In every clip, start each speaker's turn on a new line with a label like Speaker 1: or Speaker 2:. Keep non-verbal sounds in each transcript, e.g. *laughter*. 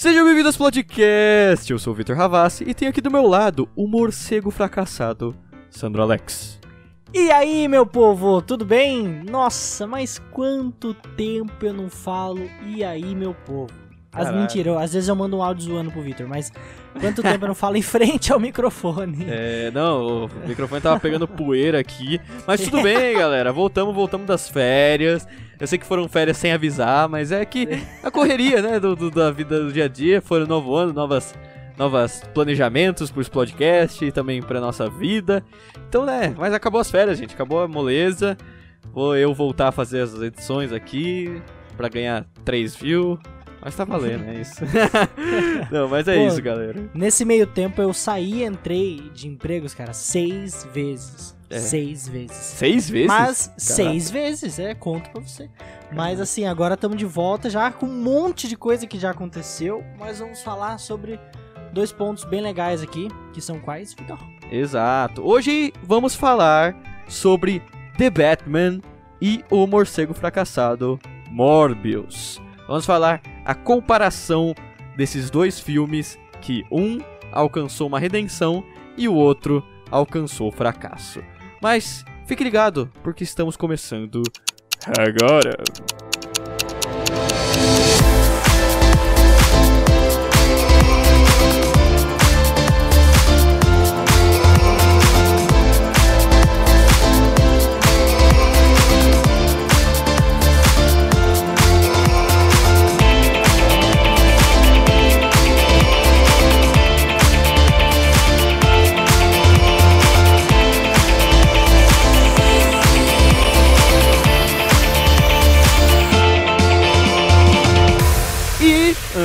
Speaker 1: Sejam bem-vindos ao podcast. Eu sou o Vitor Ravassi e tenho aqui do meu lado o morcego fracassado, Sandro Alex.
Speaker 2: E aí, meu povo, tudo bem? Nossa, mas quanto tempo eu não falo e aí, meu povo? As
Speaker 1: Caralho.
Speaker 2: mentiras, eu- às vezes eu mando um áudio zoando pro Vitor, mas quanto tempo eu não falo em frente ao microfone? *laughs*
Speaker 1: É, não, o microfone tava pegando poeira aqui, mas tudo bem, *laughs* galera. Voltamos, voltamos das férias. Eu sei que foram férias sem avisar, mas é que a correria, né, do, do- da vida do dia a dia, foram novo ano, novas novas planejamentos pro podcast e também pra nossa vida. Então, né, mas acabou as férias, gente, acabou a moleza. Vou eu voltar a fazer as edições aqui pra ganhar 3 views. Mas tá valendo, é isso. *laughs* Não, mas é
Speaker 2: Pô,
Speaker 1: isso, galera.
Speaker 2: Nesse meio tempo eu saí e entrei de empregos, cara, seis vezes.
Speaker 1: É.
Speaker 2: Seis vezes.
Speaker 1: Seis vezes?
Speaker 2: Mas
Speaker 1: Caraca.
Speaker 2: seis vezes, é, conto pra você. Mas assim, agora estamos de volta já com um monte de coisa que já aconteceu. Mas vamos falar sobre dois pontos bem legais aqui, que são quais, Vitor?
Speaker 1: Exato. Hoje vamos falar sobre The Batman e o morcego fracassado Morbius. Vamos falar a comparação desses dois filmes que um alcançou uma redenção e o outro alcançou fracasso. Mas fique ligado, porque estamos começando agora.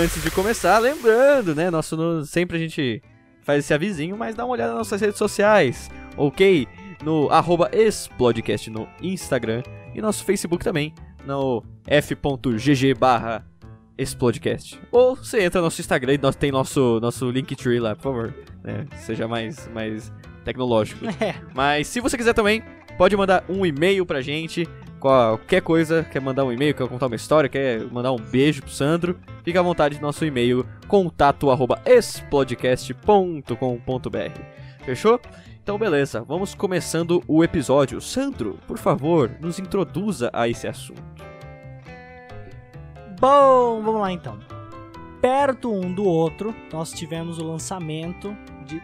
Speaker 1: Antes de começar, lembrando, né? Nosso no- sempre a gente faz esse avisinho, mas dá uma olhada nas nossas redes sociais, ok? No arroba Explodcast no Instagram e nosso Facebook também, no f.gg barra Explodcast. Ou você entra no nosso Instagram e nós tem nosso, nosso Linktree lá, por favor. né? Seja mais, mais tecnológico. *laughs*
Speaker 2: É,
Speaker 1: Mas se você quiser também, pode mandar um e-mail pra gente. Qualquer coisa, quer mandar um e-mail, quer contar uma história, quer mandar um beijo pro Sandro, fica à vontade no nosso e-mail, contato arroba explodcast.com.br. Fechou? Então beleza, vamos começando o episódio. Sandro, por favor, nos introduza a esse assunto.
Speaker 2: Bom, vamos lá então. Perto um do outro, nós tivemos o lançamento de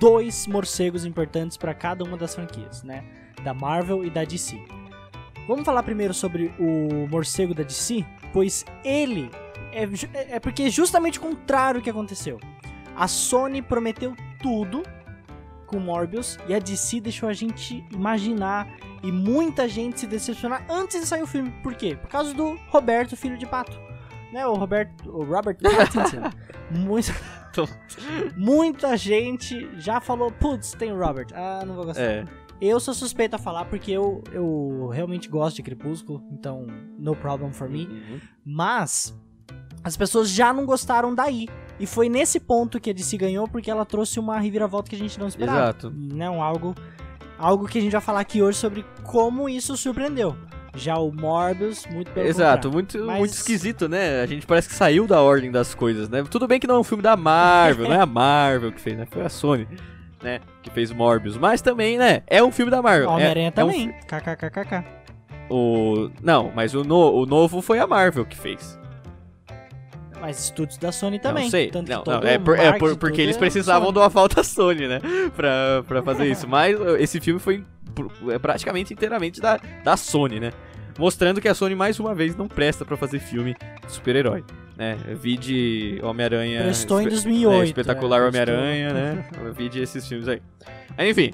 Speaker 2: dois morcegos importantes para cada uma das franquias, né? Da Marvel e da DC. Vamos falar primeiro sobre o morcego da DC, pois ele é, ju- é porque é justamente o contrário que aconteceu. A Sony prometeu tudo com Morbius e a DC deixou a gente imaginar e muita gente se decepcionar antes de sair o filme. Por quê? Por causa do Roberto, filho de pato. Né, o Roberto, o Robert *laughs* Pattinson. Muito- muita gente já falou, putz, tem o Robert. Ah, não vou gostar.
Speaker 1: É,
Speaker 2: Eu sou suspeito a falar porque eu, eu realmente gosto de Crepúsculo, então no problem for me.
Speaker 1: Uhum.
Speaker 2: Mas as pessoas já não gostaram daí. E foi nesse ponto que a DC ganhou porque ela trouxe uma reviravolta que a gente não esperava.
Speaker 1: Exato.
Speaker 2: Não, algo, algo que a gente vai falar aqui hoje sobre como isso surpreendeu. Já o Morbius, muito pelo
Speaker 1: Exato,
Speaker 2: contrário.
Speaker 1: muito,
Speaker 2: Mas-
Speaker 1: muito esquisito, né? A gente parece que saiu da ordem das coisas, né? Tudo bem que não é um filme da Marvel, *laughs* não é a Marvel que fez, né? Foi a Sony, né? Que fez Morbius. Mas também, né? É um filme da Marvel. É-
Speaker 2: Homem-Aranha
Speaker 1: é um
Speaker 2: também. KKKKK.
Speaker 1: fi- o... Não, mas o, no... o novo foi a Marvel que fez.
Speaker 2: Mas estúdios da Sony também.
Speaker 1: Não sei.
Speaker 2: Tanto
Speaker 1: Não, não, é, por- é por- porque eles
Speaker 2: é
Speaker 1: precisavam
Speaker 2: Sony.
Speaker 1: de uma falta *laughs* Sony, né? Pra, pra fazer isso. Mas uh, esse filme foi é praticamente inteiramente da, da Sony, né? Mostrando que a Sony, mais uma vez, não presta pra fazer filme de super-herói. Né? Vi de Homem-Aranha.
Speaker 2: Prestou em
Speaker 1: espe-
Speaker 2: 2008.
Speaker 1: é, espetacular
Speaker 2: é,
Speaker 1: Homem-Aranha, né? Vi de esses filmes aí. Mas, enfim.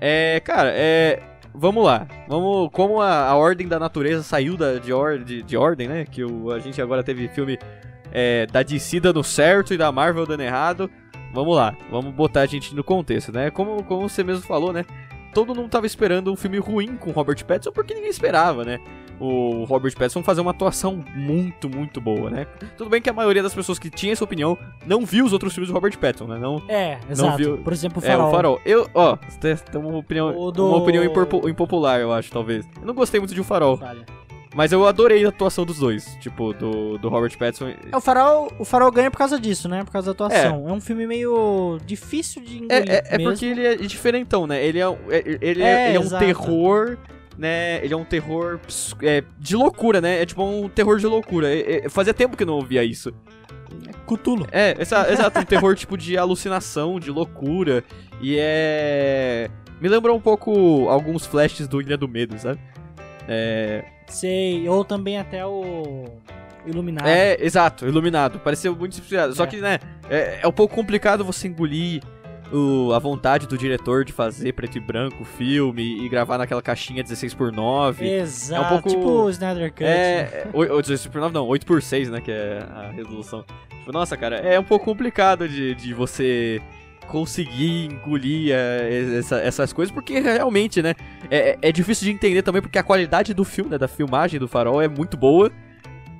Speaker 1: É, cara, é. Vamos lá. Vamos. Como a, a ordem da natureza saiu da, de, or, de, de ordem, né? Que o, a gente agora teve filme é, da DC dando certo e da Marvel dando errado. Vamos lá, vamos botar a gente no contexto, né? Como, como você mesmo falou, né? Todo mundo tava esperando um filme ruim com Robert Pattinson porque ninguém esperava, né? O Robert Pattinson fazer uma atuação muito, muito boa, né? Tudo bem que a maioria das pessoas que tinha essa opinião não viu os outros filmes do Robert Pattinson, né? Não,
Speaker 2: É, exato.
Speaker 1: viu-
Speaker 2: Por exemplo, o
Speaker 1: é,
Speaker 2: Farol.
Speaker 1: o Farol. Eu, ó, tem uma opinião,
Speaker 2: do-
Speaker 1: uma opinião impopu- impopular, eu acho, talvez. Eu não gostei muito de O Farol.
Speaker 2: Falha.
Speaker 1: Mas eu adorei a atuação dos dois, tipo, do, do Robert Pattinson.
Speaker 2: É, o farol, o farol ganha por causa disso, né? Por causa da atuação. É, um filme meio difícil de engolir
Speaker 1: É, é, é
Speaker 2: mesmo.
Speaker 1: porque ele é diferentão, né? Ele é, um- é- ele é,
Speaker 2: É,
Speaker 1: ele é um terror, né? Ele é um terror é, de loucura, né? É tipo um terror de loucura. É- é- fazia tempo que eu não ouvia isso.
Speaker 2: Cutulo.
Speaker 1: É, exa- exato, um terror tipo de alucinação, de loucura. E é. Me lembrou um pouco alguns flashes do Ilha do Medo, sabe? É,
Speaker 2: Sei. Ou também até o Iluminado.
Speaker 1: é exato, iluminado. Pareceu muito inspirado. Só
Speaker 2: É.
Speaker 1: que, né, é, é um pouco complicado você engolir o- a vontade do diretor de fazer preto e branco o filme e gravar naquela caixinha 16x9.
Speaker 2: Exato.
Speaker 1: É um pouco-
Speaker 2: Tipo o Snyder Cut. né?
Speaker 1: É, oi- oi, 16x9 não, 8x6, né, que é a resolução. Tipo, nossa, cara, é um pouco complicado de, de você conseguir engolir é, essa- essas coisas, porque realmente, né, é, é difícil de entender também, porque a qualidade do filme, né, da filmagem do farol é muito boa.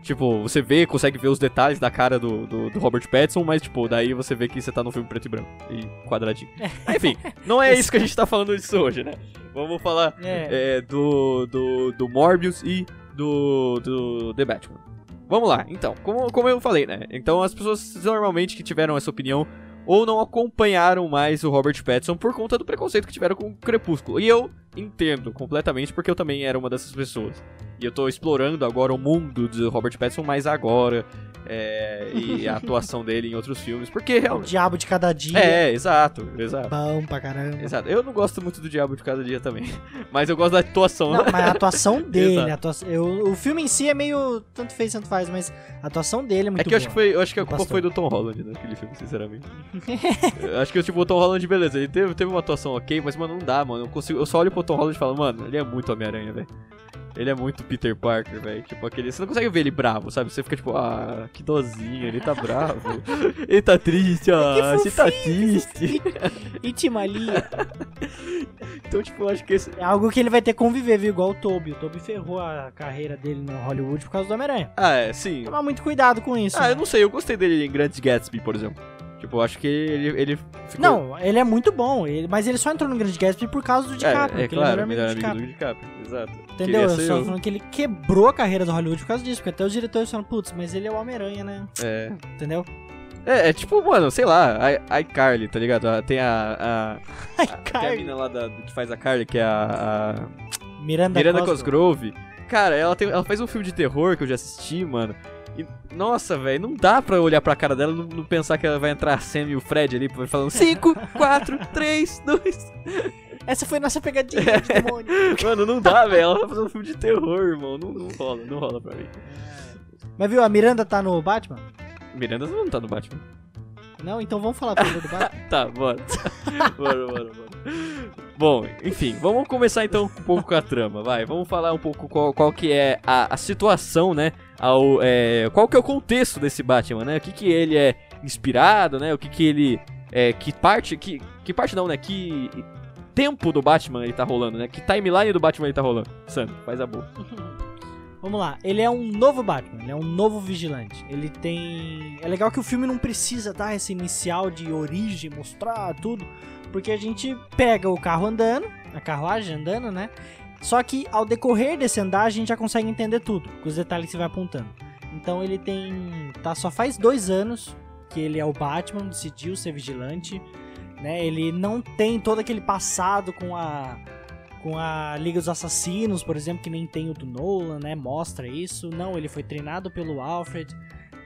Speaker 1: Tipo, você vê, consegue ver os detalhes da cara do, do, do Robert Pattinson, mas, tipo, daí você vê que você tá num filme preto e branco e quadradinho. Enfim, não é *laughs* isso que a gente tá falando disso hoje, né? Vamos falar
Speaker 2: É.
Speaker 1: é, do, do, do Morbius e do, do The Batman. Vamos lá, então, como, como eu falei, né? Então as pessoas normalmente que tiveram essa opinião ou não acompanharam mais o Robert Pattinson por conta do preconceito que tiveram com o Crepúsculo. E eu entendo completamente porque eu também era uma dessas pessoas. E eu tô explorando agora o mundo do Robert Pattinson mais agora. é, e a *laughs* atuação dele em outros filmes. Porque
Speaker 2: O
Speaker 1: realmente.
Speaker 2: Diabo de Cada Dia.
Speaker 1: É, exato, exato.
Speaker 2: Bom pra caramba.
Speaker 1: Exato. Eu não gosto muito do Diabo de Cada Dia também. *laughs* Mas eu gosto da atuação.
Speaker 2: Não, mas a atuação *laughs* dele, a atuação, eu- o filme em si é meio tanto fez, tanto faz, mas a atuação dele é muito
Speaker 1: É que eu acho
Speaker 2: boa.
Speaker 1: que foi, eu acho que a culpa
Speaker 2: Pastor.
Speaker 1: foi do Tom Holland naquele filme, sinceramente. eu acho que tipo, o Tom Holland, beleza, ele teve, teve uma atuação ok, mas mano, não dá, mano. Eu, consigo, eu só olho pro Tom Holland e falo, mano, ele é muito Homem-Aranha, velho. Ele é muito Peter Parker, velho. Tipo, aquele. Você não consegue ver ele bravo, sabe? Você fica tipo, ah, que dozinho, ele tá bravo. *laughs* ele tá triste, ah, você tá triste.
Speaker 2: Itimalia. *laughs*
Speaker 1: Então, tipo, eu acho que esse.
Speaker 2: É algo que ele vai ter que conviver, viu? Igual o Toby. O Toby ferrou a carreira dele no Hollywood por causa do Homem-Aranha.
Speaker 1: Ah, é, sim.
Speaker 2: Tomar muito cuidado com isso.
Speaker 1: Ah,
Speaker 2: né?
Speaker 1: eu não sei, eu gostei dele em Grandes Gatsby, por exemplo. Tipo, eu acho que ele, ele ficou.
Speaker 2: Não, ele é muito bom, ele- mas ele só entrou no Grande Gatsby por causa do DiCaprio,
Speaker 1: é, é claro,
Speaker 2: ele é melhor amigo do DiCaprio.
Speaker 1: exato.
Speaker 2: Entendeu?
Speaker 1: Queria
Speaker 2: Eu só
Speaker 1: eu.
Speaker 2: falando que ele quebrou a carreira do Hollywood por causa disso, porque até os diretores falam, putz, mas ele é o Homem-Aranha, né?
Speaker 1: É.
Speaker 2: Entendeu?
Speaker 1: É, é tipo, mano, sei lá, a, iCarly, tá ligado? Tem a. a, *laughs* a tem a mina lá da, que faz a Carly, que é a. a
Speaker 2: Miranda,
Speaker 1: Miranda
Speaker 2: Cosgrove.
Speaker 1: Cosgrove. Cara, ela, tem, ela faz um filme de terror que eu já assisti, mano. E, nossa, velho, não dá pra olhar pra cara dela e não, não pensar que ela vai entrar a Sam e o Fred ali falando 5, 4, 3, 2.
Speaker 2: Essa foi nossa pegadinha de demônio. *laughs*
Speaker 1: Mano, não dá, velho. Ela tá fazendo um filme de terror, irmão. Não, não rola, não rola pra mim.
Speaker 2: Mas viu, a Miranda tá no Batman?
Speaker 1: Miranda não tá no Batman.
Speaker 2: Não? Então vamos falar primeiro do Batman. *laughs*
Speaker 1: Tá, bora. bora, bora, bora. Bom, enfim, vamos começar então um pouco com a trama, vai. Vamos falar um pouco qual, qual que é a, a situação, né? Ao, é, qual que é o contexto desse Batman, né? O que que ele é inspirado, né? O que que ele... É, que parte... Que, que parte não, né? Que tempo do Batman ele tá rolando, né? Que timeline do Batman ele tá rolando. Sandro, faz a boa. *laughs*
Speaker 2: Vamos lá, ele é um novo Batman, ele é um novo vigilante. Ele tem. É legal que o filme não precisa dar essa inicial de origem, mostrar tudo, porque a gente pega o carro andando, a carruagem andando, né? Só que ao decorrer desse andar a gente já consegue entender tudo, com os detalhes que você vai apontando. Então ele tem. Tá, só faz dois anos que ele é o Batman, decidiu ser vigilante, né? Ele não tem todo aquele passado com a com a Liga dos Assassinos, por exemplo, que nem tem o do Nolan, né? Mostra isso. Não, ele foi treinado pelo Alfred.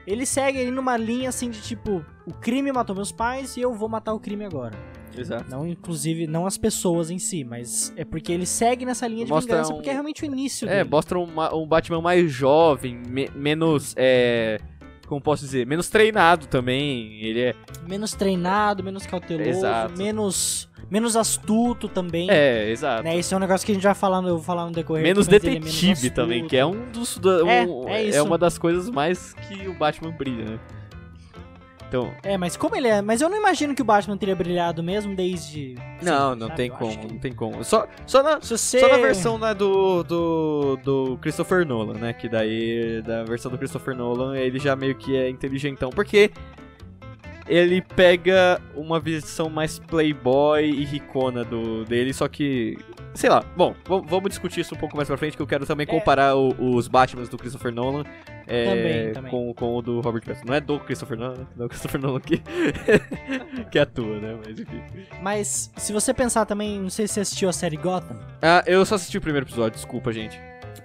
Speaker 2: Ele segue aí numa linha assim de tipo, o crime matou meus pais e eu vou matar o crime agora.
Speaker 1: Exato.
Speaker 2: Não, inclusive, não as pessoas em si, mas é porque ele segue nessa linha de
Speaker 1: Mostra
Speaker 2: vingança,
Speaker 1: um-
Speaker 2: porque é realmente o início
Speaker 1: É,
Speaker 2: dele.
Speaker 1: mostra uma- um Batman mais jovem, me- menos... É, como posso dizer? Menos treinado também. Ele é...
Speaker 2: Menos treinado, menos cauteloso,
Speaker 1: Exato.
Speaker 2: menos menos astuto também.
Speaker 1: É, exato.
Speaker 2: Né? Isso é um negócio que a gente vai falando, eu vou falar no decorrer.
Speaker 1: Menos
Speaker 2: ele é menos
Speaker 1: detetive também, que é um dos. da-
Speaker 2: É,
Speaker 1: um-
Speaker 2: é
Speaker 1: é
Speaker 2: isso.
Speaker 1: uma das coisas mais que o Batman brilha, né? Então.
Speaker 2: É, mas como ele é. Mas eu não imagino que o Batman teria brilhado mesmo desde.
Speaker 1: Não, não
Speaker 2: sabe?
Speaker 1: tem
Speaker 2: Eu
Speaker 1: como,
Speaker 2: que-
Speaker 1: não tem como. Só, só, na,
Speaker 2: Se você...
Speaker 1: só na versão né, do, do, do Christopher Nolan, né? Que daí, da versão do Christopher Nolan, ele já meio que é inteligentão. Porque ele pega uma versão mais playboy e ricona do, dele, só que sei lá. Bom, v- vamos discutir isso um pouco mais pra frente, que eu quero também
Speaker 2: É.
Speaker 1: comparar o- os Batmans do Christopher Nolan é,
Speaker 2: Também, também.
Speaker 1: Com, com o do Robert Pattinson. Não é do Christopher Nolan, não é o Christopher Nolan que, *laughs* que atua, né? Mas enfim.
Speaker 2: Mas se você pensar também, não sei se você assistiu a série Gotham.
Speaker 1: Ah, eu só assisti o primeiro episódio, desculpa, gente.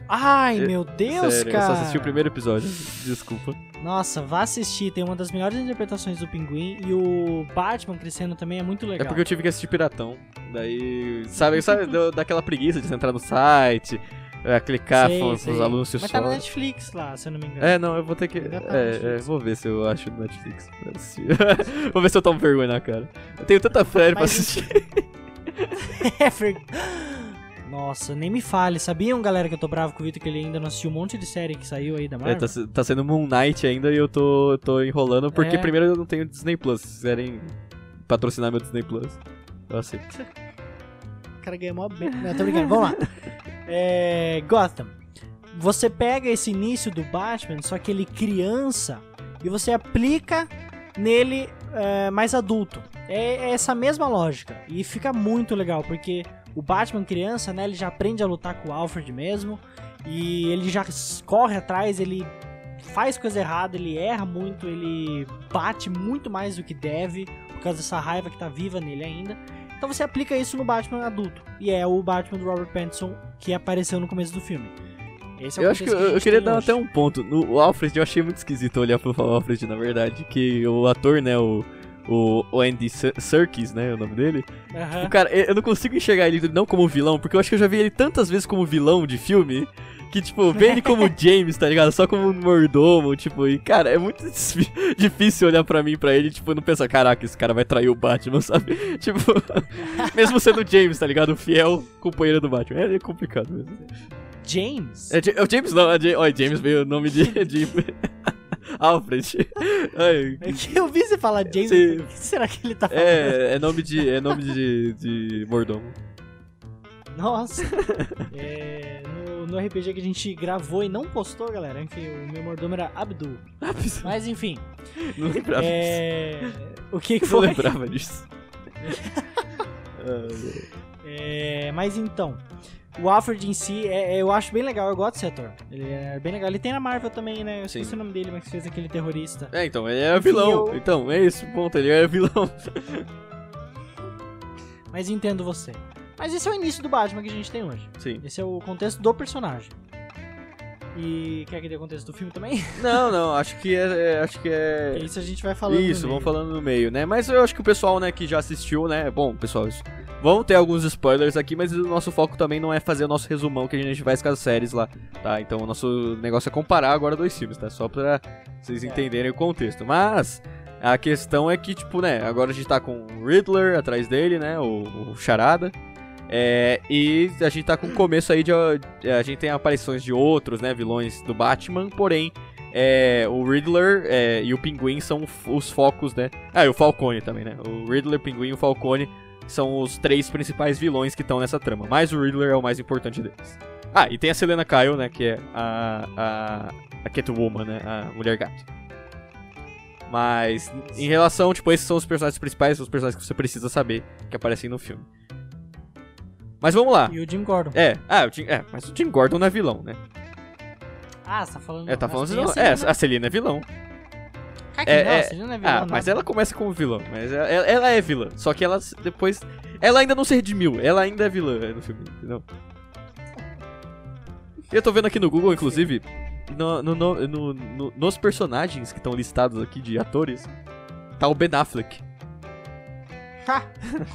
Speaker 2: Ai,
Speaker 1: É,
Speaker 2: meu Deus,
Speaker 1: Sério,
Speaker 2: cara.
Speaker 1: eu só assisti o primeiro episódio, desculpa.
Speaker 2: Nossa, vá assistir. Tem uma das melhores interpretações do Pinguim e o Batman crescendo também é muito legal.
Speaker 1: É porque eu tive que assistir Piratão. Daí, sabe, sabe daquela preguiça de entrar no site, é, clicar
Speaker 2: Sei,
Speaker 1: os,
Speaker 2: sei.
Speaker 1: os anúncios
Speaker 2: Mas
Speaker 1: só.
Speaker 2: tá na Netflix lá, se eu não me engano.
Speaker 1: É, não, eu vou ter que.
Speaker 2: Tá
Speaker 1: É, é, vou ver se eu acho no Netflix. *laughs* vou ver se eu tomo vergonha na cara. Eu tenho tanta fé pra assistir. *laughs*
Speaker 2: É Nossa, nem me fale. Sabiam, galera, que eu tô bravo com o Vitor que ele ainda não assistiu um monte de série que saiu aí da
Speaker 1: É,
Speaker 2: Marvel?
Speaker 1: tá, se- tá sendo Moon Knight ainda e eu tô, tô enrolando porque
Speaker 2: É.
Speaker 1: primeiro eu não tenho Disney Plus. Se quiserem patrocinar meu Disney Plus, eu aceito.
Speaker 2: O cara ganhou mó bem. Não, tô brincando, vamos lá. *laughs* É, Gotham. Você pega esse início do Batman, só que ele criança, e você aplica nele é, mais adulto. É, é essa mesma lógica. E fica muito legal, porque o Batman criança, né, ele já aprende a lutar com o Alfred mesmo, e ele já corre atrás, ele faz coisa errada, ele erra muito, ele bate muito mais do que deve, por causa dessa raiva que tá viva nele ainda. Então você aplica isso no Batman adulto. E é o Batman do Robert Pattinson que apareceu no começo do filme. Esse é o
Speaker 1: Eu acho que
Speaker 2: contexto
Speaker 1: eu, queria dar
Speaker 2: hoje.
Speaker 1: até um ponto. No o Alfred, eu achei muito esquisito olhar pro Alfred, na verdade. Que o ator, né, o, o, Andy Ser- Serkis, né, o nome dele. O cara, eu eu não consigo enxergar ele não como vilão, porque eu acho que eu já vi ele tantas vezes como vilão de filme. Que, tipo, ver ele como James, tá ligado? Só como um mordomo, tipo, e, cara, é muito *laughs* difícil olhar pra mim pra ele, tipo, não pensar, caraca, esse cara vai trair o Batman, *laughs* sabe? Tipo, *laughs* mesmo sendo James, tá ligado? O fiel companheiro do Batman. É, é complicado mesmo.
Speaker 2: James?
Speaker 1: É, é o James não, é Ja- Olha, James veio o nome de. de... Alfred. Ai,
Speaker 2: É que eu vi você falar James. O que será que ele tá falando?
Speaker 1: é, é nome de. É nome de, de mordomo.
Speaker 2: Nossa. É, no, no RPG que a gente gravou e não postou, galera. Enfim, o meu mordomo era Abdul. Mas enfim.
Speaker 1: Não lembrava disso.
Speaker 2: É... O que que
Speaker 1: Não
Speaker 2: foi?
Speaker 1: lembrava disso. *laughs*
Speaker 2: É, mas então, o Alfred em si, é- é- eu acho bem legal, eu gosto desse ator. Ele é bem legal. Ele tem na Marvel também, né? Eu esqueci
Speaker 1: Sim.
Speaker 2: o nome dele, mas que fez aquele terrorista.
Speaker 1: É, então, ele é vilão.
Speaker 2: eu-
Speaker 1: Então, é isso, ponto. Ele é vilão.
Speaker 2: Mas entendo você. Mas esse é o início do Batman que a gente tem hoje.
Speaker 1: Sim.
Speaker 2: Esse é o contexto do personagem. E quer que dê o contexto do filme também? *laughs*
Speaker 1: Não, não, acho que é. é- acho que é.
Speaker 2: Isso a gente vai falando.
Speaker 1: Isso, vamos falando no meio, né? Mas eu acho que o pessoal, né, que já assistiu, né? Bom, pessoal, vão ter alguns spoilers aqui, mas o nosso foco também não é fazer o nosso resumão que a gente faz com as séries lá, tá? Então o nosso negócio é comparar agora dois filmes, tá? Só pra vocês
Speaker 2: É.
Speaker 1: entenderem o contexto. Mas a questão é que, tipo, né, agora a gente tá com o Riddler atrás dele, né? O, o Charada. É, e a gente tá com o começo aí de. A gente tem aparições de outros, né, vilões do Batman, porém. É, o Riddler é, e o Pinguim são os focos, né? Ah, e o Falcone também, né? O Riddler, o Pinguim e o Falcone são os três principais vilões que estão nessa trama. Mas o Riddler é o mais importante deles. Ah, e tem a Selena Kyle, né? Que é a, a, a Catwoman, né? A Mulher Gato. Mas, em relação, tipo, esses são os personagens principais, os personagens que você precisa saber que aparecem no filme. Mas vamos lá.
Speaker 2: E o Jim Gordon.
Speaker 1: É, ah, o Jim, é, mas o Jim Gordon não é vilão, né?
Speaker 2: Ah, você tá falando.
Speaker 1: É, tá falando vilão.
Speaker 2: a
Speaker 1: É, a Celina é vilão. É-
Speaker 2: não,
Speaker 1: é-
Speaker 2: a não é vilã,
Speaker 1: Ah, mas ela começa como vilão, mas ela, ela- é vilã. Só que ela depois. Ela ainda não se redimiu, ela ainda é vilã no filme, entendeu? Eu tô vendo aqui no Google, inclusive, no- no- no- nos personagens que estão listados aqui de atores, tá o Ben Affleck. *laughs*
Speaker 2: Ha!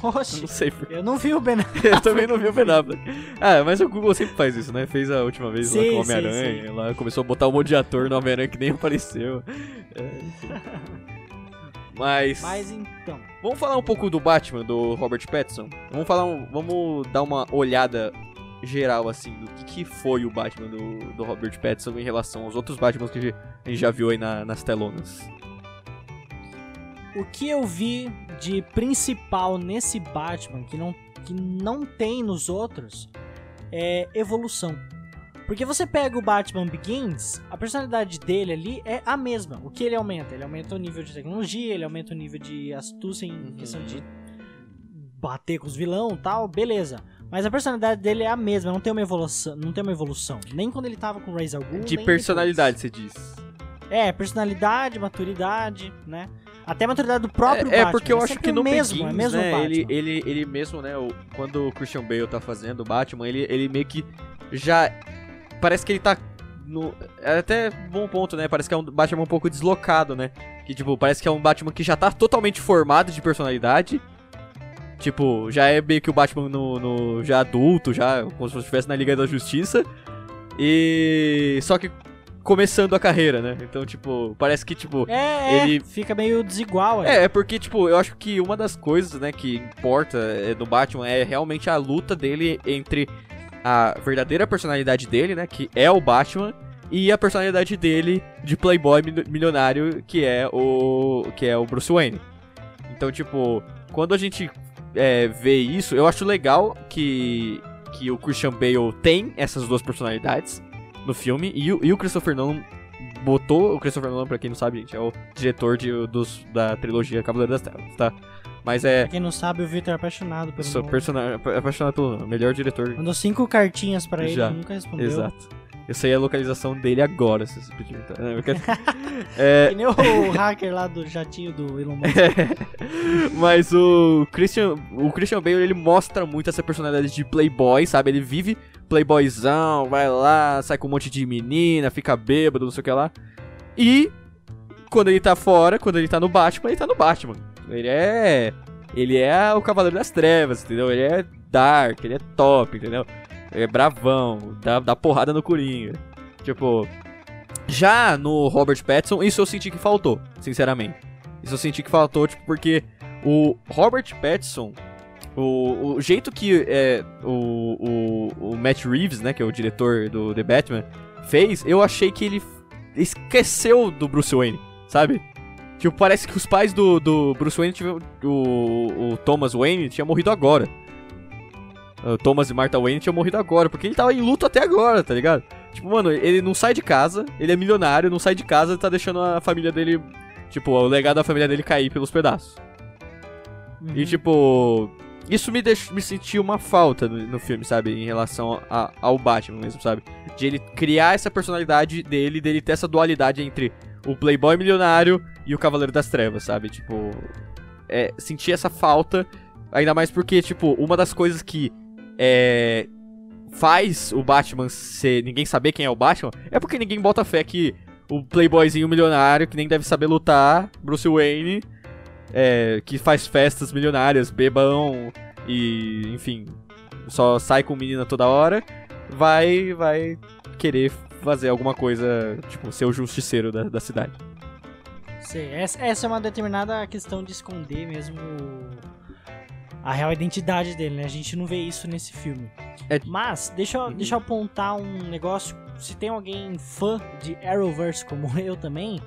Speaker 1: Eu
Speaker 2: Oxi,
Speaker 1: não sei por
Speaker 2: eu não vi o Ben *laughs*
Speaker 1: Eu também não vi o Ben Affleck. Ah, mas o Google sempre faz isso, né? Fez a última vez lá
Speaker 2: Sim,
Speaker 1: com o Homem-Aranha, lá começou a botar um monte de ator no Homem-Aranha que nem apareceu. É. *laughs* Mas,
Speaker 2: Mas então.
Speaker 1: vamos falar um pouco do Batman, do Robert Pattinson. Vamos falar, um- vamos dar uma olhada geral assim do que, que foi o Batman do, do Robert Pattinson em relação aos outros Batmans que a gente já viu aí na- nas telonas.
Speaker 2: O que eu vi de principal nesse Batman que não, que não tem nos outros é evolução. Porque você pega o Batman Begins, a personalidade dele ali é a mesma. O que ele aumenta? Ele aumenta o nível de tecnologia, ele aumenta o nível de astúcia em
Speaker 1: Uhum.
Speaker 2: questão de bater com os vilão e tal, beleza. Mas a personalidade dele é a mesma, não tem uma evolução, não tem uma evolução. Nem quando ele tava com o Ra's al Ghul,
Speaker 1: De personalidade, você diz.
Speaker 2: depois. É, personalidade, maturidade, né? Até a maturidade do próprio
Speaker 1: É, é
Speaker 2: Batman.
Speaker 1: porque eu
Speaker 2: é
Speaker 1: acho que no
Speaker 2: mesmo,
Speaker 1: Begins,
Speaker 2: é mesmo
Speaker 1: né,
Speaker 2: Batman.
Speaker 1: ele, ele, ele mesmo, né, o- quando o Christian Bale tá fazendo o Batman, ele, ele meio que já... Parece que ele tá no... É até bom ponto, né, parece que é um Batman um pouco deslocado, né? Que, tipo, parece que é um Batman que já tá totalmente formado de personalidade. Tipo, já é meio que o Batman no, no- já adulto, já como se estivesse na Liga da Justiça. E... Só que começando a carreira, né? Então, tipo, parece que, tipo...
Speaker 2: É, é,
Speaker 1: ele-
Speaker 2: fica meio desigual.
Speaker 1: É, é porque, tipo, eu acho que uma das coisas, né, que importa é, no Batman é realmente a luta dele entre a verdadeira personalidade dele, né, que é o Batman, e a personalidade dele de playboy mi- milionário, que é o que é o Bruce Wayne. Então, tipo, quando a gente é, vê isso, eu acho legal que, que o Christian Bale tem essas duas personalidades no filme, e, o- e o Christopher Nolan botou o Christopher Nolan, pra quem não sabe, gente, é o diretor de, dos, da trilogia Cavaleiro das Trevas, tá? Mas é.
Speaker 2: Pra quem não sabe, o Victor é apaixonado pelo
Speaker 1: Sou persona- apaixonado pelo melhor diretor.
Speaker 2: Mandou cinco cartinhas pra ele,
Speaker 1: Já.
Speaker 2: nunca respondeu.
Speaker 1: Exato. Eu sei a localização dele agora, se você pedir. Tá? Não, eu quero- é,
Speaker 2: Que nem o *laughs* hacker lá do jatinho do Elon Musk.
Speaker 1: mas o Christian, o Christian Bale, ele mostra muito essa personalidade de playboy, sabe? Ele vive playboyzão, vai lá, sai com um monte de menina, fica bêbado, não sei o que lá. E quando ele tá fora, quando ele tá no Batman, ele tá no Batman. Ele é ele é o Cavaleiro das Trevas, entendeu? Ele é dark, ele é top, entendeu? Ele é bravão, dá, dá porrada no Coringa. Tipo, já no Robert Pattinson, isso eu senti que faltou, sinceramente. Isso eu senti que faltou, tipo, porque o Robert Pattinson, o, o jeito que é, o, o, o Matt Reeves, né, que é o diretor do The Batman, fez, eu achei que ele esqueceu do Bruce Wayne, sabe? Tipo, parece que os pais do, do Bruce Wayne, tiveram, o, o Thomas Wayne, tinha morrido agora. O Thomas e Martha Wayne tinham morrido agora, porque ele tava em luto até agora, tá ligado? Tipo, mano, ele não sai de casa, ele é milionário, não sai de casa e tá deixando a família dele, tipo, o legado da família dele cair pelos pedaços.
Speaker 2: Uhum.
Speaker 1: E tipo, isso me deixou me sentir uma falta no, no filme, sabe? Em relação a- ao Batman mesmo, sabe? De ele criar essa personalidade dele, dele ter essa dualidade entre o playboy milionário e o Cavaleiro das Trevas, sabe? Tipo, é, sentir essa falta, ainda mais porque, tipo, uma das coisas que é, faz o Batman ser ninguém saber quem é o Batman é porque ninguém bota fé que o playboyzinho milionário que nem deve saber lutar, Bruce Wayne, é, que faz festas milionárias, bebão e, enfim, só sai com menina toda hora, vai vai querer fazer alguma coisa, tipo, ser o justiceiro da, da cidade.
Speaker 2: Essa, essa é uma determinada questão de esconder mesmo a real identidade dele, né? A gente não vê isso nesse filme.
Speaker 1: É-
Speaker 2: Mas, deixa eu,
Speaker 1: Uhum.
Speaker 2: deixa eu apontar um negócio. Se tem alguém fã de Arrowverse como *laughs* eu também,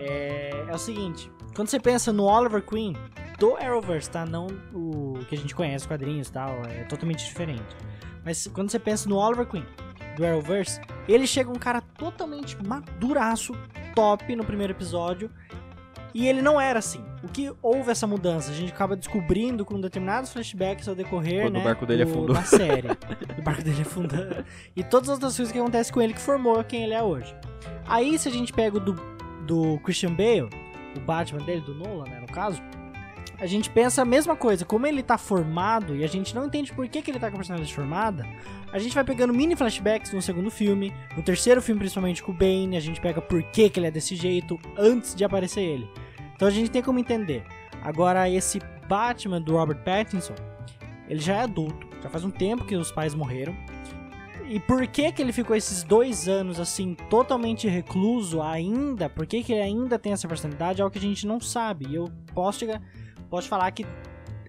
Speaker 2: é, é o seguinte. Quando você pensa no Oliver Queen do Arrowverse, tá? Não o que a gente conhece, quadrinhos e tal, é totalmente diferente. Mas quando você pensa no Oliver Queen do Arrowverse, ele chega um cara totalmente maduraço, top no primeiro episódio. E ele não era assim. O que houve essa mudança? A gente acaba descobrindo com determinados flashbacks ao decorrer,
Speaker 1: Quando o
Speaker 2: né,
Speaker 1: barco dele
Speaker 2: do-
Speaker 1: afundou.
Speaker 2: da série. o barco dele afundando. E todas as outras coisas que acontecem com ele que formou quem ele é hoje. Aí, se a gente pega o do, do Christian Bale, o Batman dele, do Nolan, né, no caso, a gente pensa a mesma coisa. Como ele tá formado e a gente não entende por que, que ele tá com a personalidade formada, a gente vai pegando mini flashbacks no segundo filme, no terceiro filme, principalmente com o Bane, a gente pega por que, que ele é desse jeito antes de aparecer ele. Então a gente tem como entender. Agora, esse Batman do Robert Pattinson, ele já é adulto, já faz um tempo que os pais morreram. E por que que ele ficou esses dois anos assim, totalmente recluso ainda? Por que, que ele ainda tem essa personalidade? É algo que a gente não sabe. E eu posso, chegar, posso falar que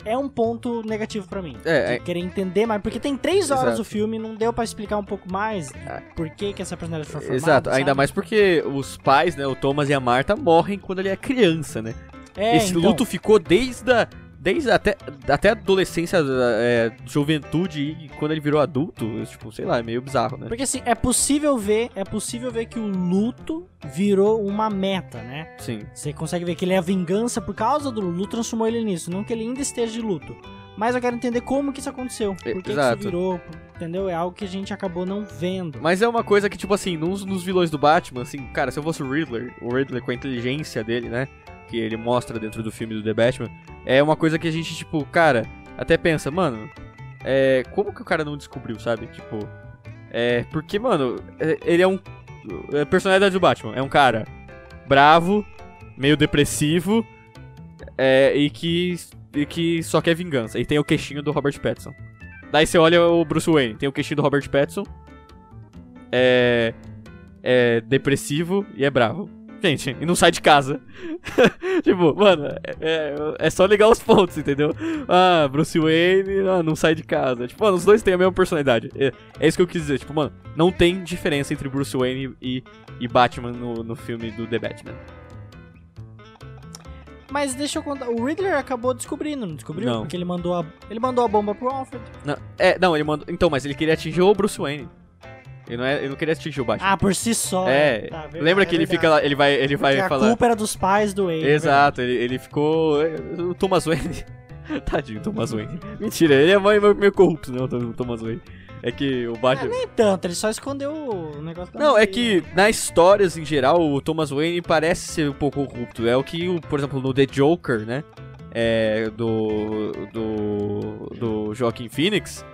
Speaker 2: é um ponto negativo pra mim.
Speaker 1: É, é-
Speaker 2: querer entender mais. Porque tem três horas
Speaker 1: Exato.
Speaker 2: do filme, não deu pra explicar um pouco mais
Speaker 1: É.
Speaker 2: por que, que essa personalidade foi formada.
Speaker 1: Exato, ainda
Speaker 2: sabe?
Speaker 1: mais porque os pais, né, o Thomas e a Marta, morrem quando ele é criança, né?
Speaker 2: É,
Speaker 1: Esse
Speaker 2: então.
Speaker 1: luto ficou desde a, desde até, até a adolescência, é, juventude e quando ele virou adulto, tipo, sei lá, é meio bizarro, né?
Speaker 2: Porque assim, é possível ver, é possível ver que o luto virou uma meta, né?
Speaker 1: Sim.
Speaker 2: Você consegue ver que ele é a vingança por causa do luto, transformou ele nisso. Não que ele ainda esteja de luto. Mas eu quero entender como que isso aconteceu. Por que, que
Speaker 1: Exato.
Speaker 2: isso virou, entendeu? É algo que a gente acabou não vendo.
Speaker 1: Mas é uma coisa que, tipo assim, nos, nos vilões do Batman, assim, cara, se eu fosse o Riddler, o Riddler com a inteligência dele, né? Que ele mostra dentro do filme do The Batman, é uma coisa que a gente, tipo, cara, até pensa, mano, é. Como que o cara não descobriu, sabe? Tipo. É. Porque, mano, é- ele é um. A personalidade do Batman é um cara bravo, meio depressivo, é, e que. E que só quer vingança. E tem o queixinho do Robert Pattinson. Daí você olha o Bruce Wayne, tem o queixinho do Robert Pattinson, é, é depressivo e é bravo. Gente, e não sai de casa. *laughs* tipo, mano, é, é, é só ligar os pontos, entendeu? Ah, Bruce Wayne ah, não sai de casa. Tipo, mano, os dois têm a mesma personalidade. É, é isso que eu quis dizer. Tipo, mano, não tem diferença entre Bruce Wayne e, e Batman no, no filme do The Batman.
Speaker 2: Mas deixa eu contar. O Riddler acabou descobrindo, não descobriu?
Speaker 1: Não.
Speaker 2: Porque ele mandou a, ele mandou a bomba pro Alfred.
Speaker 1: Não, é, não, ele mandou. Então, mas ele queria atingir o Bruce Wayne. Ele não, é, ele não queria atingir o Batman.
Speaker 2: Ah, por si só.
Speaker 1: é,
Speaker 2: né? Tá, verdade,
Speaker 1: lembra que
Speaker 2: é
Speaker 1: ele fica lá, ele vai, ele vai
Speaker 2: Porque
Speaker 1: falar.
Speaker 2: A culpa era dos pais do Wayne.
Speaker 1: Exato, ele, ele ficou. é, O Thomas Wayne. *laughs* Tadinho, Thomas *laughs* Wayne. Mentira, ele é meio, meio corrupto, né? O Thomas Wayne. É que o Batman.
Speaker 2: Nem tanto, ele só escondeu o negócio da
Speaker 1: Não, é que nas histórias em geral, o Thomas Wayne parece ser um pouco corrupto. É o que, por exemplo, no The Joker, né? É, do. Do. Do Joaquin Phoenix.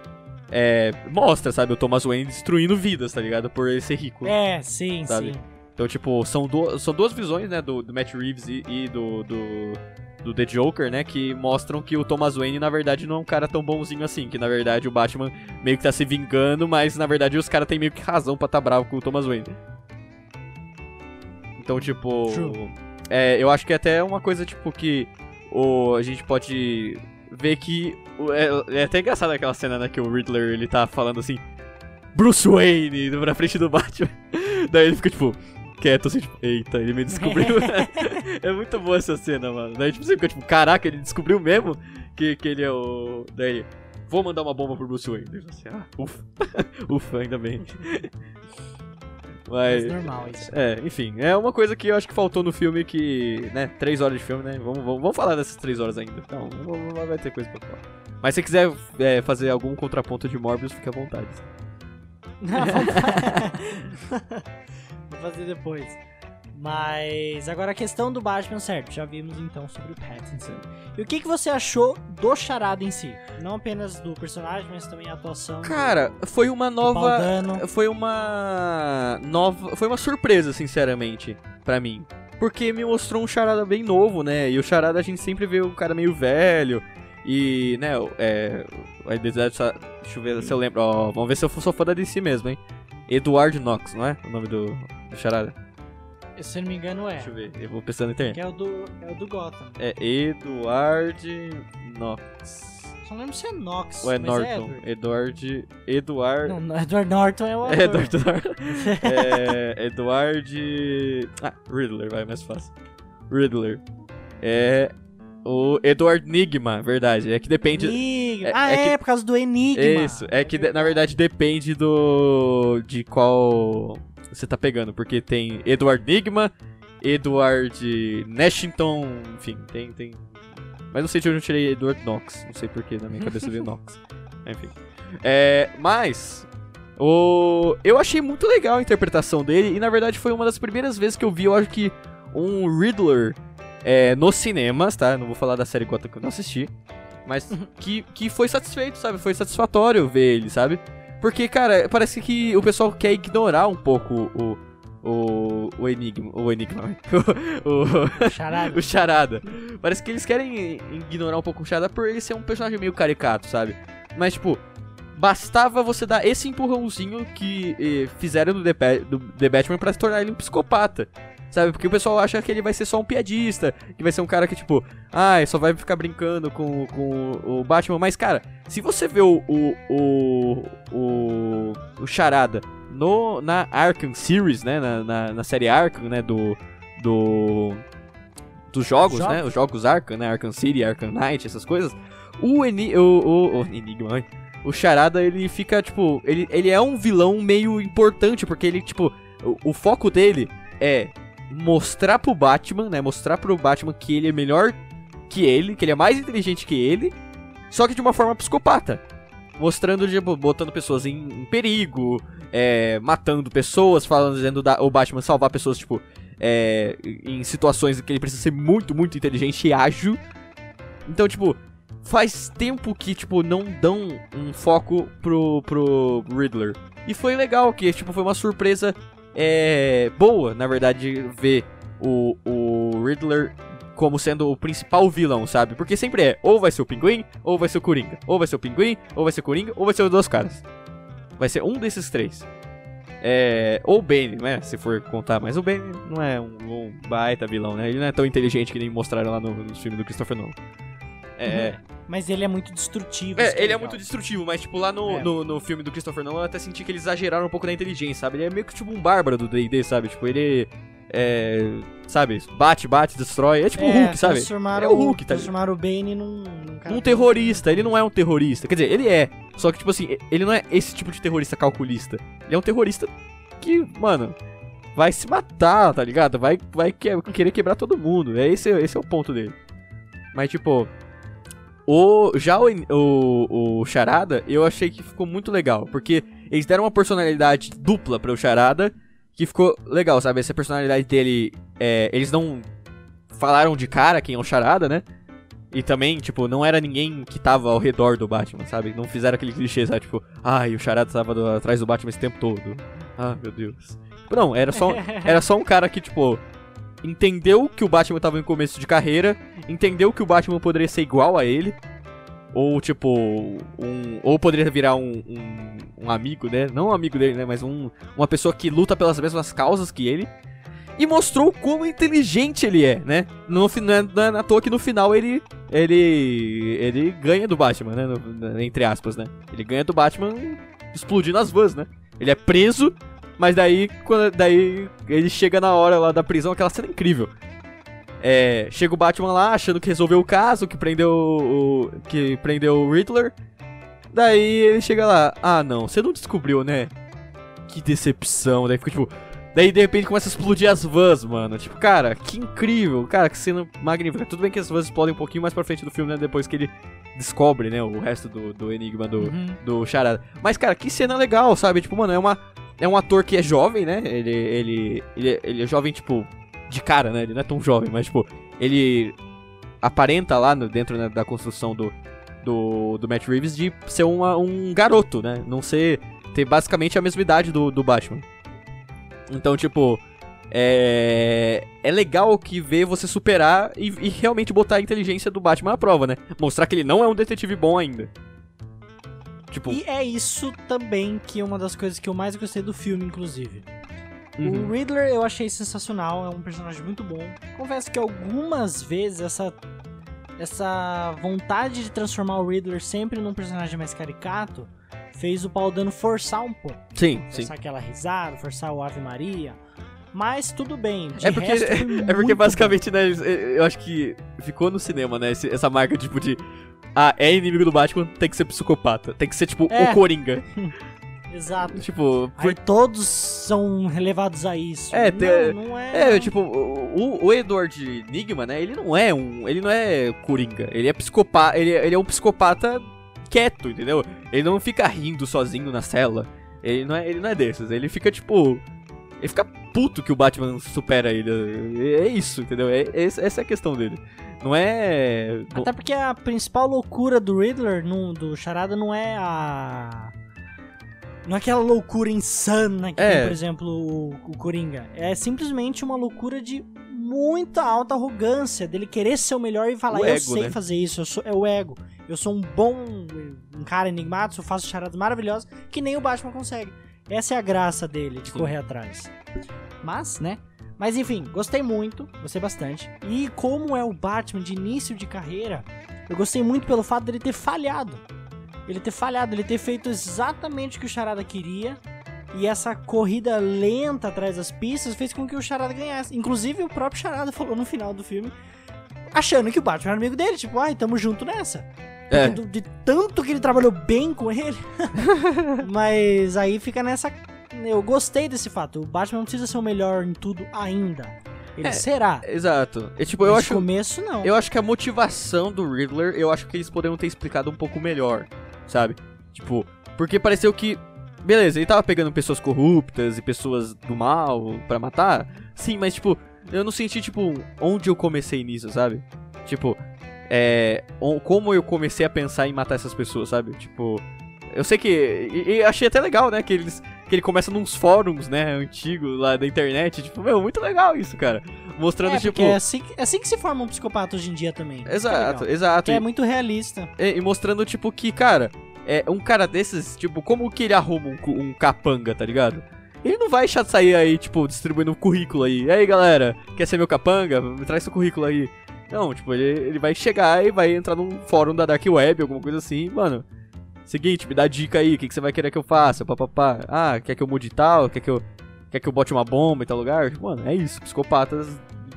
Speaker 1: É, mostra, sabe? O Thomas Wayne destruindo vidas, tá ligado? Por ele ser rico.
Speaker 2: É, sim,
Speaker 1: Sabe?
Speaker 2: sim.
Speaker 1: Então, tipo, são, du são duas visões, né? Do, do Matt Reeves e, e do, do. Do The Joker, né? Que mostram que o Thomas Wayne, na verdade, não é um cara tão bonzinho assim. Que na verdade o Batman meio que tá se vingando, mas na verdade os caras têm meio que razão pra tá bravo com o Thomas Wayne. Então, tipo. É, eu acho que é até uma coisa, tipo, que o, a gente pode ver que. É, é até engraçado aquela cena, né? Que o Riddler ele tá falando assim. Bruce Wayne *laughs* pra frente do Batman. *laughs* Daí ele fica, tipo, quieto, assim, tipo, eita, ele me descobriu. *laughs* é muito boa essa cena, mano. Daí, tipo, você fica, tipo, caraca, ele descobriu mesmo que, que ele é o. Daí ele, vou mandar uma bomba pro Bruce Wayne. Daí assim, ah, ufa. ufa, ainda bem.
Speaker 2: Mas
Speaker 1: Mas.
Speaker 2: normal isso.
Speaker 1: É, enfim, é uma coisa que eu acho que faltou no filme que, né, três horas de filme, né, vamos, vamos, vamos falar dessas três horas ainda, então vai ter coisa pra falar. Mas se você quiser é, fazer algum contraponto de Morbius, fica à vontade. *laughs*
Speaker 2: Vou fazer *laughs* depois. Mas agora a questão do Batman, certo? Já vimos então sobre o Pattinson. E o que, que você achou do Charada em si? Não apenas do personagem, mas também a atuação. do-
Speaker 1: Cara, foi uma
Speaker 2: do
Speaker 1: nova... Foi uma... nova... Foi uma surpresa, sinceramente, pra mim. Porque me mostrou um Charada bem novo, né, e o Charada a gente sempre vê um cara meio velho... E, né, é. Deixa eu ver se eu lembro. Ó, vamos ver se eu sou fã da DC mesmo, hein? Edward Knox, não é? O nome do, do charada.
Speaker 2: Se eu não me engano, é.
Speaker 1: Deixa eu ver, eu vou pensando na internet.
Speaker 2: Que é o do, é o do Gotham.
Speaker 1: É Edward Knox.
Speaker 2: Só não lembro se é Nox.
Speaker 1: Ou é
Speaker 2: mas
Speaker 1: Norton?
Speaker 2: É
Speaker 1: Edward. Edward.
Speaker 2: Não, não, Edward Norton é o *laughs*
Speaker 1: É
Speaker 2: ator.
Speaker 1: Edward Norton. *laughs* é. Edward. Ah, Riddler, vai mais fácil. Riddler. É. O Edward Nigma, verdade. É que depende.
Speaker 2: Enigma.
Speaker 1: é-
Speaker 2: ah,
Speaker 1: é
Speaker 2: é,
Speaker 1: que-
Speaker 2: por causa do Enigma.
Speaker 1: Isso, é que na verdade depende do. de qual você tá pegando, porque tem Edward Nigma, Edward Nashington, enfim, tem. tem... Mas não sei de onde eu tirei Edward Knox, não sei porquê, na minha cabeça veio Knox. *laughs* Enfim. É, mas. O... Eu achei muito legal a interpretação dele, e na verdade foi uma das primeiras vezes que eu vi, eu acho que, um Riddler é, nos cinemas, tá? Não vou falar da série Gotham que eu não assisti. Mas que, que foi satisfeito, sabe? Foi satisfatório ver ele, sabe? Porque, cara, parece que o pessoal quer ignorar um pouco o. O. O Enigma. O Enigma. *laughs* o, o,
Speaker 2: Charada.
Speaker 1: o Charada. Parece que eles querem ignorar um pouco o Charada por ele ser um personagem meio caricato, sabe? Mas, tipo, bastava você dar esse empurrãozinho que eh, fizeram do The, do The Batman pra se tornar ele um psicopata. Sabe? Porque o pessoal acha que ele vai ser só um piadista, que vai ser um cara que, tipo, ah, só vai ficar brincando com, com o Batman. Mas, cara, se você vê o. o. o. o, o Charada no, na Arkham Series, né? Na, na, na série Arkham, né? Do. Do. Dos jogos, né? Os jogos Arkham, né? Arkham City, Arkham Knight, essas coisas. O, Eni, o, o, o Enigma, ai. o Charada, ele fica, tipo, ele, ele é um vilão meio importante, porque ele, tipo, o, o foco dele é mostrar pro Batman, né, mostrar pro Batman que ele é melhor que ele, que ele é mais inteligente que ele, só que de uma forma psicopata. Mostrando, tipo, botando pessoas em, em perigo, é, matando pessoas, falando, dizendo da, o Batman salvar pessoas, tipo, é, em situações que ele precisa ser muito, muito inteligente e ágil. Então, tipo, faz tempo que, tipo, não dão um foco pro, pro Riddler. E foi legal, que, tipo, foi uma surpresa é, boa, na verdade, ver o, o Riddler como sendo o principal vilão, sabe? Porque sempre é, ou vai ser o Pinguim, ou vai ser o Coringa. Ou vai ser o Pinguim, ou vai ser o Coringa, ou vai ser os dois caras. Vai ser um desses três. É, ou o Bane, né? Se for contar, mas o Bane não é um, um baita vilão, né? Ele não é tão inteligente que nem mostraram lá no, no filme do Christopher Nolan. É,
Speaker 2: Mas ele é muito destrutivo.
Speaker 1: é,
Speaker 2: que
Speaker 1: ele é
Speaker 2: legal.
Speaker 1: muito destrutivo, mas, tipo, lá no,
Speaker 2: É.
Speaker 1: no, no filme do Christopher Nolan eu até senti que eles exageraram um pouco na inteligência, sabe? Ele é meio que tipo um bárbaro do D&D, sabe? Tipo, ele é... Sabe? Bate, bate, destrói. É tipo o
Speaker 2: É,
Speaker 1: Hulk, sabe? É o Hulk, tá
Speaker 2: transformaram o Bane num, num
Speaker 1: Um terrorista. Ele não é um terrorista. Quer dizer, ele é. Só que, tipo assim, ele não é esse tipo de terrorista calculista. Ele é um terrorista que, mano... Vai se matar, tá ligado? Vai, vai que- querer quebrar todo mundo. É esse, esse é o ponto dele. Mas, tipo... O, já o, o, o Charada, eu achei que ficou muito legal. Porque eles deram uma personalidade dupla para o Charada. Que ficou legal, sabe? Essa personalidade dele. é, eles não falaram de cara quem é o Charada, né? E também, tipo, não era ninguém que tava ao redor do Batman, sabe? Não fizeram aquele clichê, sabe? Tipo, ai, o Charada tava do- atrás do Batman esse tempo todo. Ah, meu Deus. Não, era só, *laughs* era só um cara que, tipo, entendeu que o Batman tava em começo de carreira, entendeu que o Batman poderia ser igual a ele, ou tipo, um, ou poderia virar um, um, um amigo, né? Não um amigo dele, né? Mas um, uma pessoa que luta pelas mesmas causas que ele. E mostrou como inteligente ele é, né? No, não, é, não é à toa que no final ele. Ele. Ele ganha do Batman, né? No- entre aspas, né? Ele ganha do Batman explodindo as vans, né? Ele é preso, mas daí, quando, daí ele chega na hora lá da prisão, aquela cena incrível. É, chega o Batman lá achando que resolveu o caso, que prendeu o, que prendeu o Riddler. Daí ele chega lá, ah não, você não descobriu, né? Que decepção. Daí fica tipo, daí de repente começa a explodir as vans, mano. Tipo, cara, que incrível, cara, que cena magnífica. Tudo bem que as vans explodem um pouquinho mais pra frente do filme, né? Depois que ele descobre, né, o resto do, do enigma do,
Speaker 2: Uhum.
Speaker 1: do Charada. Mas, cara, que cena legal, sabe? Tipo, mano, é uma. É um ator que é jovem, né? Ele, ele, ele, é- ele é jovem, tipo, de cara, né? Ele não é tão jovem, mas, tipo, ele aparenta lá no- dentro né, da construção do, do, do Matt Reeves de ser uma, um garoto, né? Não ser. ter basicamente a mesma idade do, do Batman. Então, tipo. É, é legal que vê você superar e, e realmente botar a inteligência do Batman à prova, né? Mostrar que ele não é um detetive bom ainda. Tipo,
Speaker 2: E é isso também que é uma das coisas que eu mais gostei do filme, inclusive.
Speaker 1: uhum.
Speaker 2: O Riddler eu achei sensacional, é um personagem muito bom. Confesso que algumas vezes essa essa vontade de transformar o Riddler sempre num personagem mais caricato fez o Paul Dano forçar um pouco.
Speaker 1: sim, sim.
Speaker 2: Forçar aquela risada, forçar o Ave Maria. Mas tudo bem.
Speaker 1: É porque, *laughs*
Speaker 2: foi
Speaker 1: é porque basicamente, né, eu acho que ficou no cinema, né, essa marca, tipo, de... Ah, é inimigo do Batman, tem que ser psicopata. Tem que ser, tipo,
Speaker 2: É.
Speaker 1: o Coringa. *laughs*
Speaker 2: Exato.
Speaker 1: Tipo,
Speaker 2: Aí todos são relevados a isso.
Speaker 1: É,
Speaker 2: não,
Speaker 1: te-
Speaker 2: não é.
Speaker 1: É, tipo, o, o Edward Nigma, né, ele não é um... Ele não é Coringa. Ele é psicopata... Ele, ele é um psicopata quieto, entendeu? Ele não fica rindo sozinho na cela. Ele não é, ele não é desses. Ele fica, tipo... Ele fica puto que o Batman supera ele. É isso, entendeu? É, essa é a questão dele. Não é...
Speaker 2: Até porque a principal loucura do Riddler, no, do Charada, não é a. Não é aquela loucura insana que
Speaker 1: É.
Speaker 2: tem, por exemplo, o, o Coringa. É simplesmente uma loucura de muita alta arrogância, dele querer ser o melhor e falar, eu
Speaker 1: ego,
Speaker 2: sei
Speaker 1: né?
Speaker 2: fazer isso, eu sou, é o ego. Eu sou um bom um cara enigmático, eu faço charadas maravilhosas que nem o Batman consegue. Essa é a graça dele, de
Speaker 1: Sim.
Speaker 2: correr atrás. Mas, né? Mas enfim, gostei muito, gostei bastante. E como é o Batman de início de carreira, eu gostei muito pelo fato dele ter falhado. Ele ter falhado, ele ter feito exatamente o que o Charada queria. E essa corrida lenta atrás das pistas fez com que o Charada ganhasse. Inclusive, o próprio Charada falou no final do filme, achando que o Batman era amigo dele. Tipo, ai, tamo junto nessa.
Speaker 1: É.
Speaker 2: Do- De tanto que ele trabalhou bem com ele. *laughs* Mas aí fica nessa. Eu gostei desse fato. O Batman não precisa ser o melhor em tudo ainda. Ele
Speaker 1: É,
Speaker 2: será.
Speaker 1: Exato. É, tipo, eu
Speaker 2: Mas
Speaker 1: acho,
Speaker 2: No começo, não.
Speaker 1: eu acho que a motivação do Riddler, eu acho que eles poderiam ter explicado um pouco melhor, sabe? Tipo, porque pareceu que. Beleza, ele tava pegando pessoas corruptas e pessoas do mal pra matar. Sim, mas tipo, eu não senti, tipo, onde eu comecei nisso, sabe? Tipo, é. Como eu comecei a pensar em matar essas pessoas, sabe? Tipo. Eu sei que. E, e achei até legal, né? Que, eles, que ele começa nos fóruns, né? Antigos lá da internet. Tipo, meu, muito legal isso, cara. Mostrando,
Speaker 2: é,
Speaker 1: tipo.
Speaker 2: é assim, é assim que se forma um psicopata hoje em dia também. Que é
Speaker 1: Exato, exato.
Speaker 2: Que é muito realista.
Speaker 1: E, e mostrando, tipo, que, cara, é um cara desses, tipo, como que ele arruma um, um capanga, tá ligado? Ele não vai deixar de sair aí, tipo, distribuindo um currículo aí. E aí, galera, quer ser meu capanga? Me traz seu currículo aí. Não, tipo, ele, ele vai chegar e vai entrar num fórum da Dark Web, alguma coisa assim, mano. Seguinte, me dá dica aí, o que, que você vai querer que eu faça? Papapá. Ah, quer que eu mude tal? Quer que eu, quer que eu bote uma bomba em tal lugar? Mano, é isso, psicopatas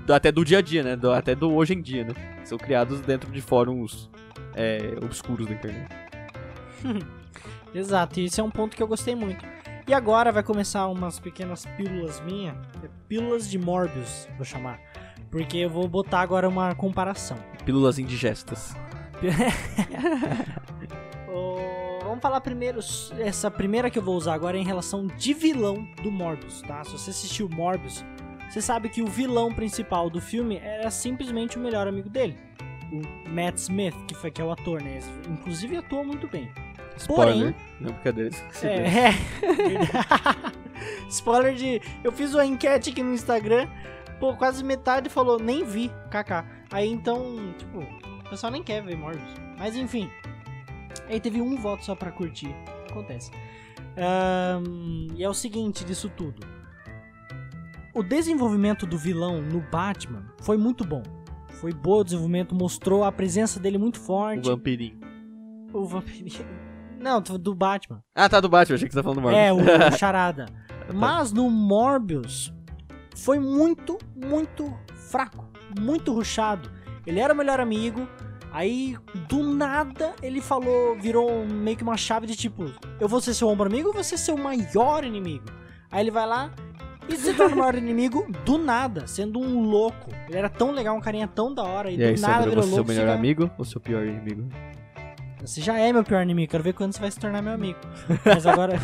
Speaker 1: até do dia a dia, né? Do- até do hoje em dia, né? São criados dentro de fóruns é, obscuros da internet. *laughs*
Speaker 2: Exato, e esse é um ponto que eu gostei muito. E agora vai começar umas pequenas pílulas minhas. Pílulas de Morbius, vou chamar. Porque eu vou botar agora uma comparação.
Speaker 1: Pílulas indigestas. *laughs*
Speaker 2: Ô, vamos falar primeiro, essa primeira que eu vou usar agora é em relação de vilão do Morbius, tá? Se você assistiu Morbius, você sabe que o vilão principal do filme era simplesmente o melhor amigo dele. O Matt Smith, que foi que é o ator, né? Inclusive atua muito bem.
Speaker 1: Spoiler.
Speaker 2: Porém-
Speaker 1: Não, brincadeira. esqueci dele.
Speaker 2: É, é. *laughs* *laughs* Spoiler de. Eu fiz uma enquete aqui no Instagram. Pô, quase metade falou, nem vi, kkk. Aí então, tipo, o pessoal nem quer ver Morbius. Mas enfim. Aí teve um voto só pra curtir. Acontece. Ahn, e é o seguinte disso tudo. O desenvolvimento do vilão no Batman foi muito bom. Foi bom o desenvolvimento, mostrou a presença dele muito
Speaker 1: O
Speaker 2: forte.
Speaker 1: vampirinho.
Speaker 2: O vampirinho. Não, do Batman.
Speaker 1: Ah, tá, do Batman. Achei que você tá falando do Marvel.
Speaker 2: É, o *laughs* Charada. Mas no Morbius foi muito, muito fraco. Muito ruchado. Ele era o melhor amigo. Aí, do nada, ele falou, virou meio que uma chave de tipo: Eu vou ser seu ombro amigo ou vou ser seu maior inimigo? Aí ele vai lá e se torna o maior *laughs* inimigo do nada, sendo um louco. Ele era tão legal, um carinha tão da hora. E,
Speaker 1: E aí,
Speaker 2: do nada
Speaker 1: Sandra,
Speaker 2: virou
Speaker 1: você é seu
Speaker 2: louco.
Speaker 1: melhor amigo ou seu pior inimigo?
Speaker 2: Você já é meu pior inimigo, quero ver quando você vai se tornar meu amigo. *laughs* Mas agora.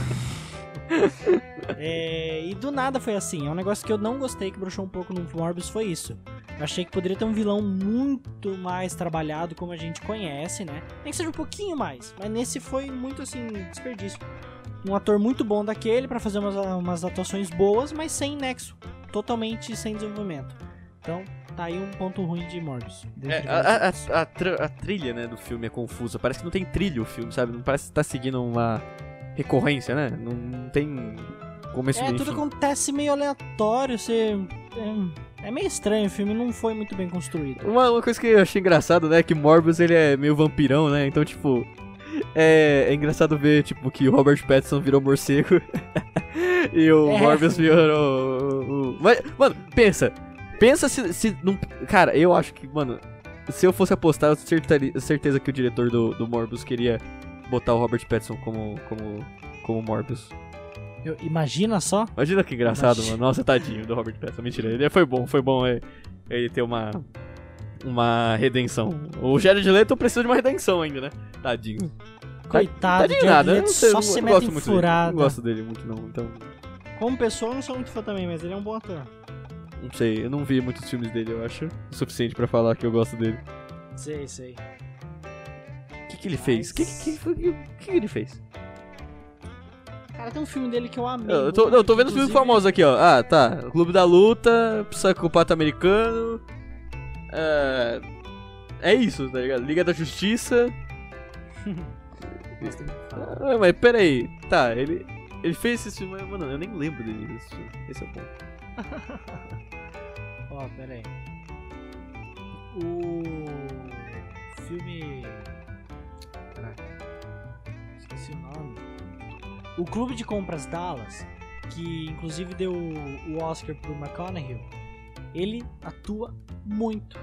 Speaker 2: É, e do nada foi assim. É um negócio que eu não gostei, que broxou um pouco no Morbius, foi isso. Eu achei que poderia ter um vilão muito mais trabalhado, como a gente conhece, né? Nem que seja um pouquinho mais. Mas nesse foi muito assim, desperdício. Um ator muito bom daquele pra fazer umas, umas atuações boas, mas sem nexo. Totalmente sem desenvolvimento. Então, tá aí um ponto ruim de Morbius.
Speaker 1: É, a, a- a- tra- a trilha, né, do filme é confusa. Parece que não tem trilha o filme, sabe? Não parece que tá seguindo uma recorrência, né? Não, tem começo
Speaker 2: É, tudo acontece meio aleatório, você. É, é meio estranho, o filme não foi muito bem construído.
Speaker 1: Uma, uma coisa que eu achei engraçado, né, é que Morbius ele é meio vampirão, né? Então, tipo, é, é engraçado ver, tipo, que o Robert Pattinson virou morcego *laughs* e o
Speaker 2: É.
Speaker 1: Morbius virou o... o- Mas, mano, pensa. Pensa se, se não... Cara, eu acho que, mano, se eu fosse apostar, eu certari- certeza que o diretor do, do Morbius queria botar o Robert Pattinson como, como, como Morbius.
Speaker 2: Eu- imagina só.
Speaker 1: Imagina que engraçado,
Speaker 2: Imagina.
Speaker 1: mano. Nossa, tadinho do Robert Pattinson. Mentira, ele foi bom, foi bom é, ele ter uma uma redenção. O Jared Leto precisa de uma redenção ainda, né? Tadinho.
Speaker 2: Coitado,
Speaker 1: Tadinho
Speaker 2: Jared
Speaker 1: nada, eu
Speaker 2: Leto
Speaker 1: não sei,
Speaker 2: só
Speaker 1: eu
Speaker 2: se
Speaker 1: não
Speaker 2: mete
Speaker 1: gosto
Speaker 2: em
Speaker 1: muito dele.
Speaker 2: furada.
Speaker 1: Não gosto dele muito não, então
Speaker 2: Como pessoa, eu não sou muito fã também, mas ele é um bom ator.
Speaker 1: não sei, eu não vi muitos filmes dele, eu acho. O suficiente pra falar que eu gosto dele.
Speaker 2: Sei, sei.
Speaker 1: O que que ele fez? O que, que, que, que, que ele fez?
Speaker 2: Cara, tem um filme dele que eu amei.
Speaker 1: Eu, eu tô, não, eu tô vendo os filmes famosos aqui, ó. Ah, tá. Clube da Luta, Psicopata Americano. É. É isso, tá ligado? Liga da Justiça. *laughs* Ah, mas peraí. Tá, ele. Ele fez esse filme, mas, mano, eu nem lembro dele. Esse, esse é o ponto. *laughs*
Speaker 2: Ó, pera aí. O filme. Esqueci o nome. O Clube de Compras Dallas, que inclusive deu o Oscar pro McConaughey, ele atua muito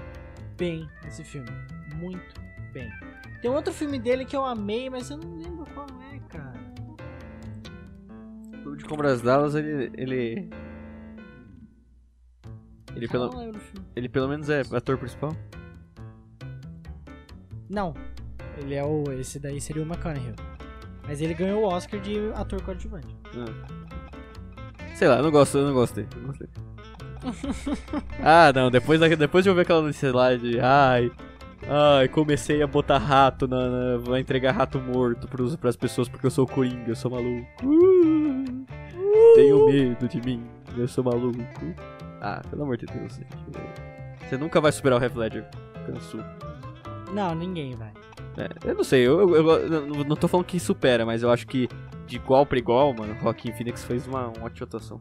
Speaker 2: bem nesse filme. Muito bem. Tem outro filme dele que eu amei, mas eu não lembro qual é, cara.
Speaker 1: O Clube de Compras Dallas, ele. ele... Ele
Speaker 2: Eu
Speaker 1: pelo, ele pelo menos é ator principal?
Speaker 2: Não. Ele é o. Esse daí seria o McConaughey. Mas ele ganhou o Oscar de ator coadjuvante.
Speaker 1: Sei lá, eu não gosto, eu não gostei. eu não gostei. *laughs* ah, não, depois, depois de eu ver aquela notícia lá de. Ai. Ai, comecei a botar rato na. na vai entregar rato morto pros, pras pessoas porque eu sou coringa, eu sou maluco. Uh, tenho medo de mim, eu sou maluco. Ah, pelo amor de Deus, gente. Você nunca vai superar o Heath Ledger. Canso.
Speaker 2: Não, ninguém vai.
Speaker 1: É, eu não sei, eu, eu, eu não- tô falando que supera, mas eu acho que de igual pra igual, mano, Joaquin Phoenix fez uma, uma ótima atuação.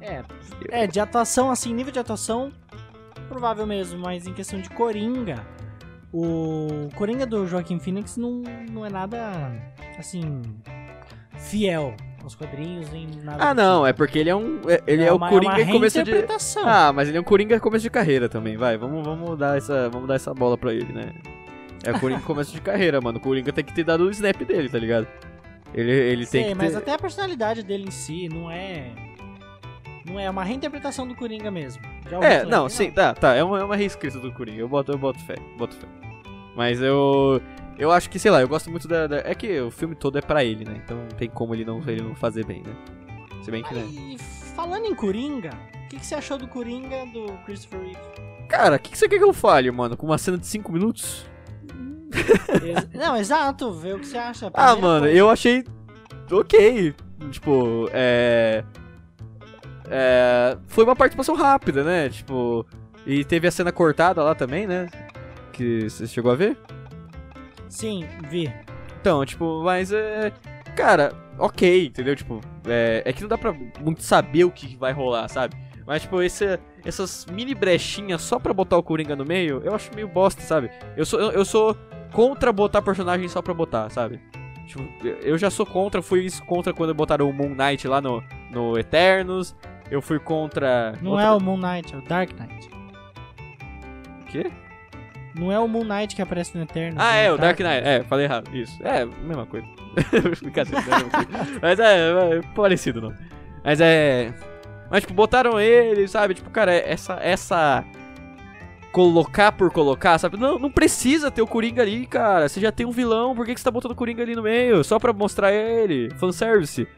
Speaker 2: É, é, de atuação, assim, nível de atuação, provável mesmo, mas em questão de Coringa, o Coringa do Joaquim Phoenix não, não é nada, assim, fiel aos quadrinhos, nem nada
Speaker 1: Ah, não, é porque ele é um. é- Ele é, o
Speaker 2: uma-
Speaker 1: Coringa em começo de. Ah, mas ele é um Coringa começo de carreira também, vai. Vamos, vamos, dar, essa, vamos dar essa bola pra ele, né? É o Coringa começo de carreira, mano. O Coringa tem que ter dado o snap dele, tá ligado? Ele, ele
Speaker 2: Sei,
Speaker 1: tem que
Speaker 2: mas
Speaker 1: ter...
Speaker 2: até a personalidade dele em si não é... Não é uma reinterpretação do Coringa mesmo.
Speaker 1: É, não, sim, tá, tá. É uma, é uma reescrita do Coringa. Eu boto, eu boto fé, boto fé. Mas eu. Eu acho que, sei lá, eu gosto muito da. da- é que o filme todo é pra ele, né? Então não tem como ele não, ele não fazer bem, né? Se bem que, né?
Speaker 2: E falando em Coringa, o que, que você achou do Coringa do Christopher Reeve?
Speaker 1: Cara, o que, que você quer que eu fale, mano? Com uma cena de 5 minutos? *laughs*
Speaker 2: Não, exato, vê o que você acha.
Speaker 1: Ah,
Speaker 2: Primeira
Speaker 1: mano,
Speaker 2: coisa.
Speaker 1: eu achei ok. Tipo, é. É. Foi uma participação rápida, né? Tipo. E teve a cena cortada lá também, né? Que você chegou a ver?
Speaker 2: Sim, vi.
Speaker 1: Então, tipo, mas é. Cara, ok, entendeu? Tipo, é, é que não dá pra muito saber o que vai rolar, sabe? Mas, tipo, esse, essas mini brechinhas só pra botar o Coringa no meio, eu acho meio bosta, sabe? Eu sou, eu, eu sou contra botar personagem só pra botar, sabe? Tipo, eu- já sou contra, fui contra quando botaram o Moon Knight lá no, no Eternos. Eu fui contra.
Speaker 2: Não
Speaker 1: outra-
Speaker 2: é o Moon Knight, é o Dark Knight.
Speaker 1: quê?
Speaker 2: Não é o Moon Knight que aparece no Eterno.
Speaker 1: Ah, é, o Dark Knight. É, falei errado. Isso. É, mesma coisa. *laughs* Brincadeira, não é mesma coisa. Mas é, é parecido, não. Mas é. Mas, tipo, botaram ele, sabe? Tipo, cara, essa. essa colocar por colocar, sabe? Não, não precisa ter o Coringa ali, cara. Você já tem um vilão, por que, que você tá botando o Coringa ali no meio? Só pra mostrar ele. Fanservice.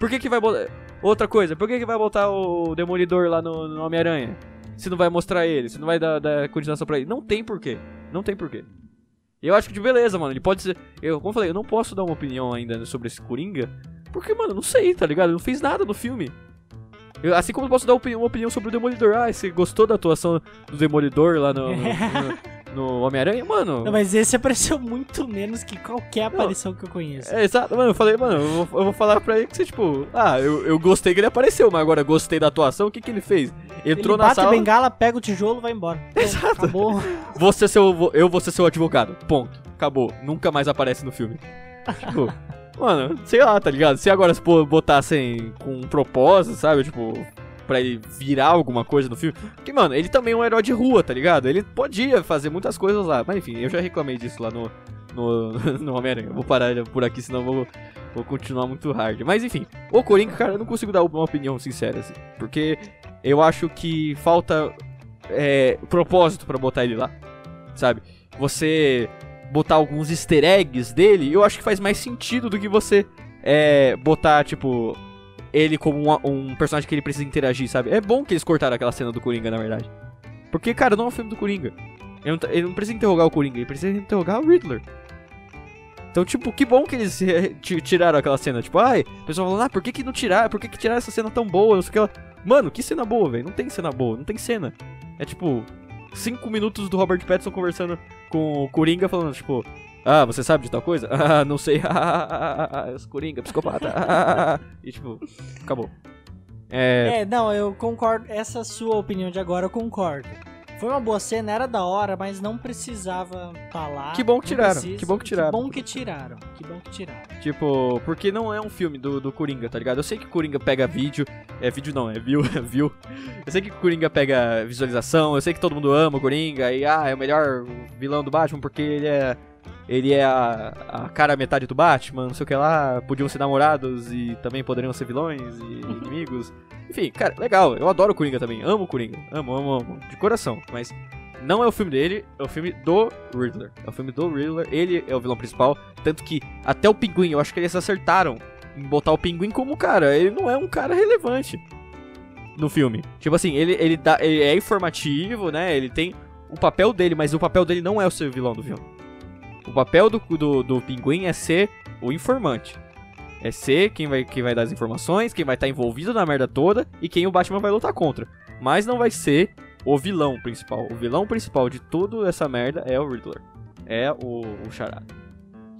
Speaker 1: Por que que vai botar... Outra coisa, por que que vai botar o Demolidor lá no, no Homem-Aranha? Se não vai mostrar ele, se não vai dar, dar continuação pra ele. Não tem porquê. Não tem porquê. Eu acho que de beleza, mano. Ele pode ser... Eu, como eu falei, eu não posso dar uma opinião ainda sobre esse Coringa. Porque, mano, não sei, tá ligado? Ele não fez nada no filme. Eu- assim como eu posso dar uma opinião sobre o Demolidor. Ah, você gostou da atuação do Demolidor lá no, no, no- no Homem-Aranha? Mano.
Speaker 2: Não, mas esse apareceu muito menos que qualquer aparição que eu conheço.
Speaker 1: É, exato, mano, eu falei, mano, eu vou, eu vou falar pra ele que você, tipo, ah, eu, eu gostei que ele apareceu, mas agora gostei da atuação, o que que ele fez? Entrou
Speaker 2: Ele
Speaker 1: na
Speaker 2: bate
Speaker 1: sala,
Speaker 2: bengala, pega o tijolo e vai embora. Então,
Speaker 1: Exato.
Speaker 2: Acabou. *laughs*
Speaker 1: você seu, eu vou ser seu advogado, ponto, acabou, nunca mais aparece no filme. Tipo, mano, sei lá, tá ligado? Se agora pô, botassem com um propósito, sabe, tipo, pra ele virar alguma coisa no filme, porque, mano, ele também é um herói de rua, tá ligado? Ele podia fazer muitas coisas lá, mas enfim, eu já reclamei disso lá no, no, *laughs* no Homem-Aranha, vou parar por aqui, senão vou... Vou continuar muito hard. Mas enfim, o Coringa, cara, eu não consigo dar uma opinião sincera, assim. Porque eu acho que falta é, propósito pra botar ele lá. Sabe? Você botar alguns easter eggs dele, eu acho que faz mais sentido do que você é, botar, tipo, ele como um, um personagem que ele precisa interagir, sabe? É bom que eles cortaram aquela cena do Coringa, na verdade. Porque, cara, não é um filme do Coringa. Ele não, tá- ele não precisa interrogar o Coringa, ele precisa interrogar o Riddler. Então, tipo, que bom que eles eh, ti- tiraram aquela cena. Tipo, ai, o pessoal falando, ah, por que que não tiraram? Por que que tiraram essa cena tão boa? Não sei o que lá. Mano, que cena boa, velho. Não tem cena boa, não tem cena. É tipo, cinco minutos do Robert Pattinson conversando com o Coringa, falando, tipo, ah, você sabe de tal coisa? *laughs* Ah, não sei. *laughs* Ah, sou Coringa, psicopata. Ah, *laughs* e tipo, acabou. É.
Speaker 2: É, não, eu concordo. Essa sua opinião de agora eu concordo. Foi uma boa cena, era da hora, mas não precisava lá.
Speaker 1: Que bom que tiraram,
Speaker 2: precisa.
Speaker 1: que bom que tiraram.
Speaker 2: Que bom que tiraram. Que bom que tiraram.
Speaker 1: Tipo, porque não é um filme do, do Coringa, tá ligado? Eu sei que o Coringa pega vídeo. É vídeo não, é view, é *laughs* view. Eu sei que o Coringa pega visualização, eu sei que todo mundo ama o Coringa e ah, é o melhor vilão do Batman porque ele é ele é a, a cara metade do Batman, não sei o que lá, podiam ser namorados e também poderiam ser vilões e inimigos. Enfim, cara, legal, eu adoro o Coringa também, amo o Coringa, amo, amo, amo, de coração, mas não é o filme dele, é o filme do Riddler. É o filme do Riddler, ele é o vilão principal, tanto que até o Pinguim, eu acho que eles acertaram em botar o Pinguim como cara, ele não é um cara relevante no filme. Tipo assim, ele, ele, dá, ele é informativo, né, ele tem o papel dele, mas o papel dele não é o ser vilão do filme. O papel do, do, do Pinguim é ser o informante. É ser quem vai, quem vai dar as informações, quem vai estar envolvido na merda toda e quem o Batman vai lutar contra. Mas não vai ser o vilão principal. O vilão principal de toda essa merda é o Riddler. É o, o Charada.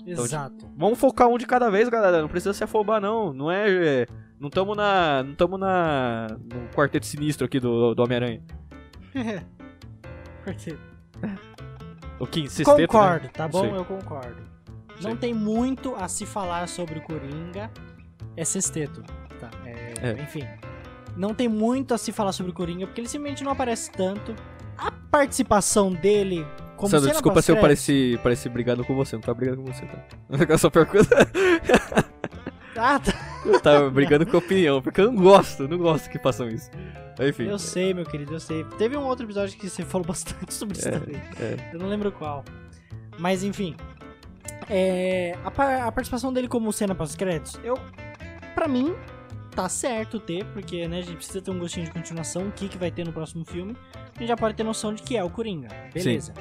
Speaker 2: Exato.
Speaker 1: Então, vamos focar um de cada vez, galera. Não precisa se afobar, não. Não é. é não estamos na. Não estamos na. No quarteto sinistro aqui do, do Homem-Aranha. *laughs*
Speaker 2: Quarteto.
Speaker 1: O quinto, sexteto,
Speaker 2: Concordo,
Speaker 1: né?
Speaker 2: tá
Speaker 1: Não
Speaker 2: bom?
Speaker 1: sei.
Speaker 2: Eu concordo. Não tem muito a se falar sobre o Coringa. É sexteto. Tá. é,
Speaker 1: É.
Speaker 2: Enfim. Não tem muito a se falar sobre o Coringa, porque ele simplesmente não aparece tanto. A participação dele como
Speaker 1: Sandro, desculpa se eu pareci, pareci brigando com você. Não tava brigando com você, tá? *laughs* Eu só pergunto.
Speaker 2: Ah, tá.
Speaker 1: Eu tava brigando com a opinião, porque eu não gosto, não gosto que façam isso. Enfim.
Speaker 2: Eu sei, meu querido, eu sei. Teve um outro episódio que você *laughs* falou bastante sobre isso
Speaker 1: É,
Speaker 2: também.
Speaker 1: é.
Speaker 2: Eu não lembro qual. Mas enfim. É, a, a participação dele como cena pós-créditos, eu. Pra mim, tá certo ter, porque né, a gente precisa ter um gostinho de continuação, o que, que vai ter no próximo filme. A gente já pode ter noção de que é o Coringa. Beleza.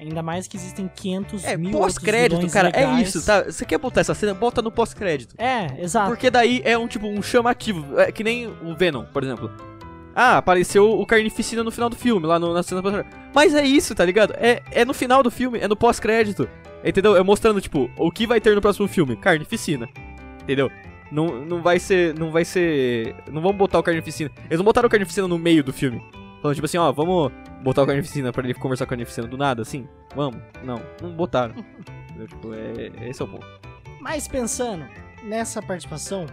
Speaker 2: Ainda mais que existem 500
Speaker 1: É,
Speaker 2: mil
Speaker 1: pós-crédito, cara, é
Speaker 2: legais.
Speaker 1: isso, tá? Você quer botar essa cena? Bota no pós-crédito.
Speaker 2: É, exato.
Speaker 1: Porque daí é um tipo um chamativo. É que nem o Venom, por exemplo. Ah, apareceu o Carnificina no final do filme, lá no, na cena pós Mas é isso, tá ligado? É, é no final do filme, é no pós-crédito. Entendeu? É mostrando, tipo, o que vai ter no próximo filme. Carnificina. Entendeu? Não, não vai ser. Não vai ser. Não vamos botar o Carnificina. Eles não botaram o Carnificina no meio do filme. Falando, tipo assim, ó, vamos botar o Carnificina pra ele conversar com o Carnificina do nada, assim? Vamos? Não, não botaram. Entendeu? Tipo, é, esse é o ponto.
Speaker 2: Mas pensando nessa participação,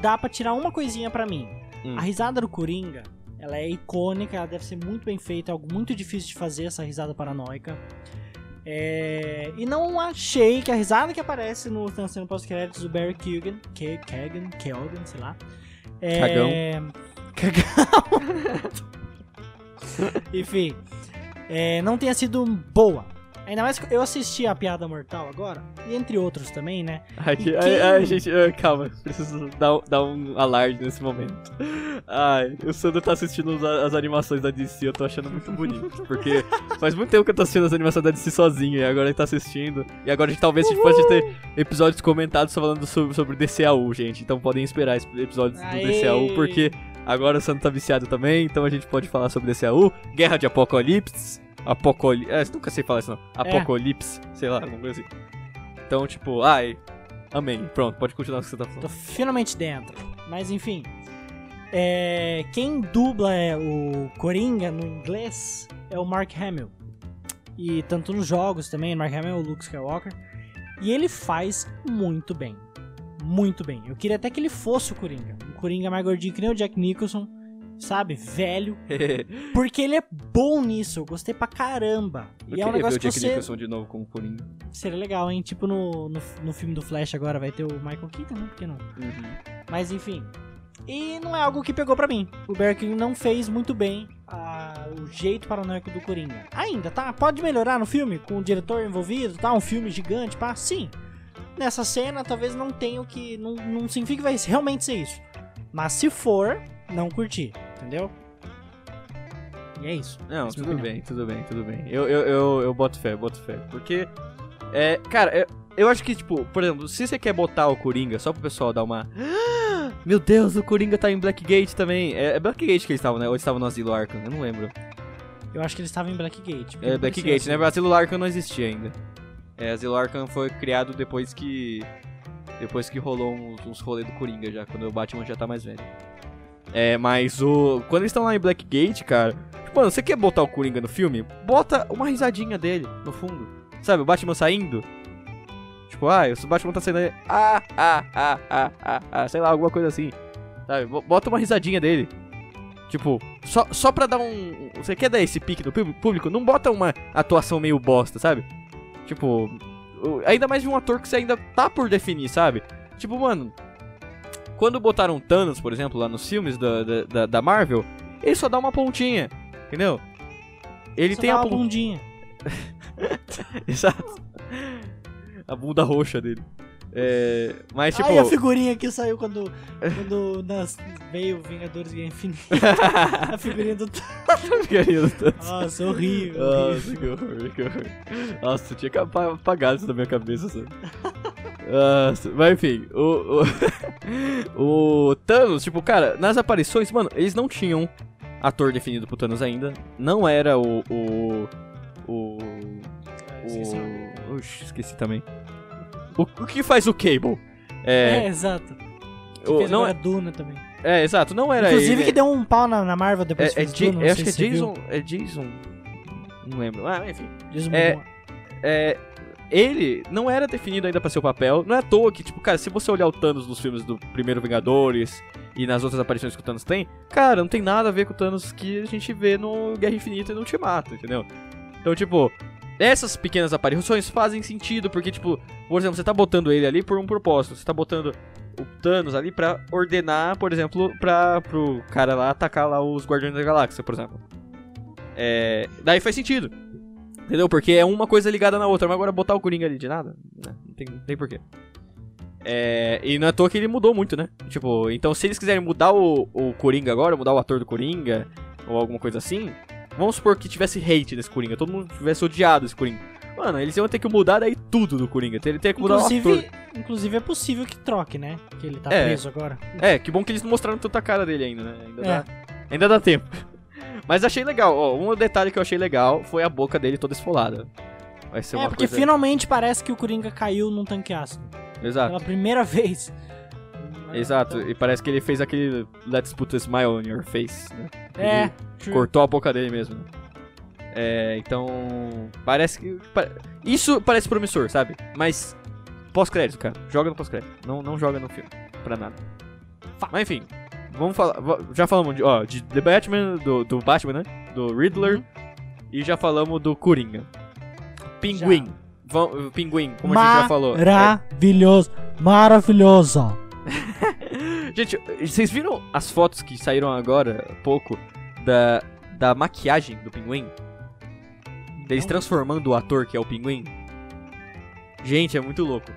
Speaker 2: dá pra tirar uma coisinha pra mim.
Speaker 1: Hum.
Speaker 2: A risada do Coringa, ela é icônica, ela deve ser muito bem feita, é algo muito difícil de fazer essa risada paranoica. É, E não achei que a risada que aparece no cena pós-créditos do Barry Keoghan, Ke- Keoghan, Keoghan, sei lá. É... Cagão. *laughs* *laughs* *laughs* Enfim, é, não tenha sido boa. Ainda mais que eu assisti a Piada Mortal agora, e entre outros também, né?
Speaker 1: Aqui, ai,
Speaker 2: quem-
Speaker 1: gente, calma, preciso dar, dar um alarde nesse momento. Ai, o Sandro tá assistindo os- as animações da DC, eu tô achando muito bonito. Porque faz muito tempo que eu tô assistindo as animações da DC sozinho, e agora ele tá assistindo. E agora a gente, talvez a gente pode ter episódios comentados falando sobre, sobre DCAU, gente. Então podem esperar episódios do
Speaker 2: Aê!
Speaker 1: DCAU, porque agora o Sandro tá viciado também, então a gente pode falar sobre DCAU. Guerra de Apocalipse. Apocalipse. É, nunca sei falar isso não. Apocalipse, sei lá, alguma coisa assim. Então, tipo, ai. Amém. Pronto, pode continuar o que você tá
Speaker 2: Tô
Speaker 1: falando.
Speaker 2: finalmente dentro. Mas enfim. É, quem dubla é o Coringa no inglês é o Mark Hamill. E tanto nos jogos também, Mark Hamill é o Luke Skywalker. E ele faz muito bem. Muito bem. Eu queria até que ele fosse o Coringa. Um Coringa mais gordinho que nem o Jack Nicholson. Sabe? Velho. *laughs* Porque ele é bom nisso. Eu gostei pra caramba.
Speaker 1: Eu
Speaker 2: E é um
Speaker 1: queria ver
Speaker 2: negócio
Speaker 1: o Jack
Speaker 2: você...
Speaker 1: Nicholson de novo como Coringa.
Speaker 2: Seria legal, hein? Tipo no, no, no filme do Flash agora vai ter o Michael Keaton, né? Por que não? Mas enfim. E não é algo que pegou pra mim. O Barry não fez muito bem ah, o jeito paranoico do Coringa. Ainda, tá? Pode melhorar no filme, com o diretor envolvido, tá? Um filme gigante, pá? Sim. Nessa cena, talvez não tenha o que. Não, não significa que vai realmente ser isso. Mas se for, não curti. Entendeu? E é isso.
Speaker 1: Não,
Speaker 2: Essa é
Speaker 1: tudo bem, tudo bem, tudo bem. Eu, eu, eu, eu boto fé, boto fé. Porque, é, cara, eu, eu acho que, tipo, por exemplo, se você quer botar o Coringa só pro pessoal dar uma. "Ah, *gasps* Meu Deus, o Coringa tá em Blackgate também. É, é Blackgate que eles estavam, né? Ou eles estavam no Asilo Arkham? Eu não lembro.
Speaker 2: Eu acho que ele estava em Blackgate.
Speaker 1: É Blackgate,
Speaker 2: parecia
Speaker 1: né? Asilo Arkham não existia ainda. É, Asilo Arkham foi criado depois que. Depois que rolou uns, uns rolês do Coringa já, quando o Batman já tá mais velho. É, mas o. Quando eles estão lá em Blackgate, cara. Tipo, mano, você quer botar o Coringa no filme? Bota uma risadinha dele no fundo. Sabe, o Batman saindo. Tipo, ah, o Batman tá saindo aí. Ah, ah, ah, ah, ah, ah, sei lá, alguma coisa assim. Sabe, bo- bota uma risadinha dele. Tipo, só, só pra dar um. Você quer dar esse pique no público? Não bota uma atuação meio bosta, sabe? Tipo, ainda mais de um ator que você ainda tá por definir, sabe? Tipo, mano, quando botaram Thanos, por exemplo, lá nos filmes da, da, da- Marvel, ele só dá uma pontinha, entendeu? Ele
Speaker 2: Só
Speaker 1: tem
Speaker 2: dá
Speaker 1: a
Speaker 2: uma
Speaker 1: pontinha.
Speaker 2: bundinha. *laughs*
Speaker 1: Exato. A bunda roxa dele. É, mas, tipo.
Speaker 2: Ai, a figurinha que saiu quando, quando nas, veio Vingadores Guerra Infinita. *laughs* a figurinha do...
Speaker 1: Querido Thanos.
Speaker 2: Nossa, horrível.
Speaker 1: Nossa, que horror, que horror. Nossa, eu tinha que apa- apagar isso da minha cabeça, sabe? Nossa, mas enfim, o, o, *laughs* o Thanos, tipo, cara, nas aparições, mano, eles não tinham ator definido pro Thanos ainda. Não era o. O. O.
Speaker 2: Ah, esqueci o
Speaker 1: o Oxi, esqueci também. O, o que faz o Cable?
Speaker 2: É,
Speaker 1: É,
Speaker 2: exato. Que
Speaker 1: o-
Speaker 2: fez
Speaker 1: não é,
Speaker 2: Duna também.
Speaker 1: é, exato, não era
Speaker 2: Inclusive
Speaker 1: ele.
Speaker 2: que deu um pau na, na Marvel depois
Speaker 1: é, é,
Speaker 2: Duna, não
Speaker 1: acho que é
Speaker 2: você viu.
Speaker 1: Jason. É Jason. Não lembro. Ah, enfim.
Speaker 2: Jason
Speaker 1: É, é, ele não era definido ainda pra seu papel. Não é à toa que, tipo, cara, se você olhar o Thanos nos filmes do primeiro Vingadores e nas outras aparições que o Thanos tem, cara, não tem nada a ver com o Thanos que a gente vê no Guerra Infinita e no Ultimato, entendeu? Então, tipo, essas pequenas aparições fazem sentido, porque, tipo, por exemplo, você tá botando ele ali por um propósito. Você tá botando o Thanos ali pra ordenar, por exemplo, pra, pro cara lá atacar lá os Guardiões da Galáxia, por exemplo. É, daí faz sentido. Entendeu? Porque é uma coisa ligada na outra. Mas agora botar o Coringa ali de nada, né, não tem, não tem porquê. É, e não é à toa que ele mudou muito, né? Tipo, então se eles quiserem mudar o, o Coringa agora, mudar o ator do Coringa, ou alguma coisa assim, vamos supor que tivesse hate desse Coringa, todo mundo tivesse odiado esse Coringa. Mano, eles iam ter que mudar daí tudo do Coringa. Ele teria que mudar o ator.
Speaker 2: Inclusive, inclusive é possível que troque, né? Que ele tá
Speaker 1: É.
Speaker 2: preso agora.
Speaker 1: É, que bom que eles não mostraram tanta cara dele ainda, né? Ainda,
Speaker 2: É.
Speaker 1: dá, ainda dá tempo. *laughs* Mas achei legal, ó. Um detalhe que eu achei legal foi a boca dele toda esfolada. Vai ser
Speaker 2: É,
Speaker 1: uma
Speaker 2: porque
Speaker 1: coisa...
Speaker 2: finalmente parece que o Coringa caiu num tanque ácido.
Speaker 1: Exato.
Speaker 2: Pela primeira *laughs* vez.
Speaker 1: Exato,
Speaker 2: Então,
Speaker 1: e parece que ele fez aquele Let's put a smile on your face, né?
Speaker 2: É, true.
Speaker 1: cortou a boca dele mesmo. É, então. Parece que. Isso parece promissor, sabe? Mas. Pós-crédito, cara. Joga no pós-crédito. Não, não joga no filme. Pra nada. Mas enfim. Vamos falar. Já falamos de, ó, de The Batman, do, do Batman, né? Do Riddler.
Speaker 2: Uhum.
Speaker 1: E já falamos do Coringa. Pinguim. Vam- Pinguim, como a gente já falou. É,
Speaker 2: Maravilhoso. *laughs*
Speaker 1: Gente, vocês viram as fotos que saíram agora, há pouco, da, da maquiagem do pinguim? Deles transformando o ator que é o pinguim? Gente, é muito louco.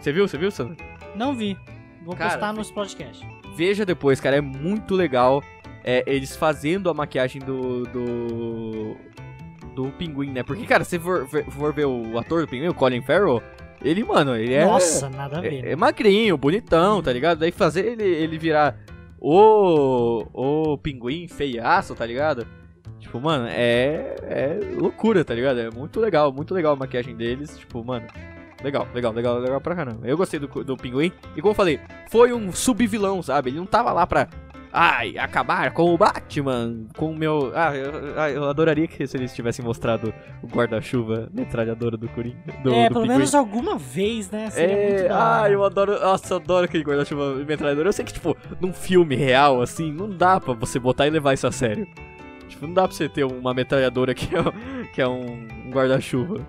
Speaker 1: Você viu? Você viu, Sandra?
Speaker 2: Não vi. Vou
Speaker 1: Cara,
Speaker 2: postar nos podcasts.
Speaker 1: Veja depois, cara, é muito legal é, eles fazendo a maquiagem do. do. do pinguim, né? Porque, cara, se for, for ver o ator do pinguim, o Colin Farrell, ele, mano, ele é.
Speaker 2: Nossa, nada a ver.
Speaker 1: É, é magrinho, bonitão, tá ligado? Daí fazer ele, ele virar o, o pinguim feiaço, tá ligado? Tipo, mano, é, é loucura, tá ligado? É muito legal, muito legal a maquiagem deles. Tipo, mano, legal, legal, legal, legal pra caramba. Eu gostei do, do pinguim. E como eu falei, foi um subvilão, sabe? Ele não tava lá pra. Ai, acabar com o Batman, com o meu. Ah, eu, ah, eu adoraria que se eles tivessem mostrado o guarda-chuva metralhadora do Coringa. Do,
Speaker 2: é,
Speaker 1: do
Speaker 2: pelo
Speaker 1: pinguim.
Speaker 2: menos alguma vez, né? Seria
Speaker 1: É, ah, eu adoro, nossa, eu adoro aquele guarda-chuva metralhador. Eu sei que, tipo, num filme real, assim, não dá pra você botar e levar isso a sério. Tipo, não dá pra você ter uma metralhadora que é, que é um guarda-chuva.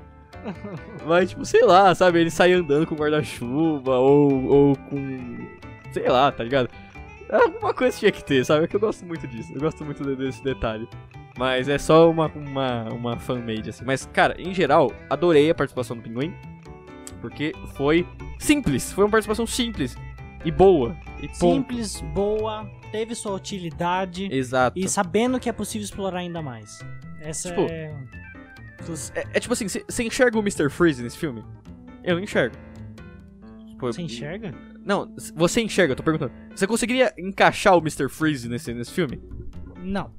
Speaker 1: *laughs* Mas, tipo, sei lá, sabe? Ele sai andando com guarda-chuva ou, ou com. Sei lá, tá ligado? Alguma coisa tinha que ter, sabe? É que eu gosto muito disso. Eu gosto muito de- desse detalhe. Mas é só uma, uma, uma fan-made, assim. Mas, cara, em geral, adorei a participação do Pinguim. Porque foi simples. Foi uma participação simples. E boa. E ponto.
Speaker 2: Simples, boa, teve sua utilidade
Speaker 1: Exato.
Speaker 2: e sabendo que é possível explorar ainda mais. Essa
Speaker 1: Tipo,
Speaker 2: é.
Speaker 1: É, é tipo assim, você enxerga o Mr. Freeze nesse filme? Eu enxergo. Tipo,
Speaker 2: Você enxerga?
Speaker 1: Não, você enxerga, eu tô perguntando. Você conseguiria encaixar o Mr. Freeze nesse, nesse filme?
Speaker 2: Não.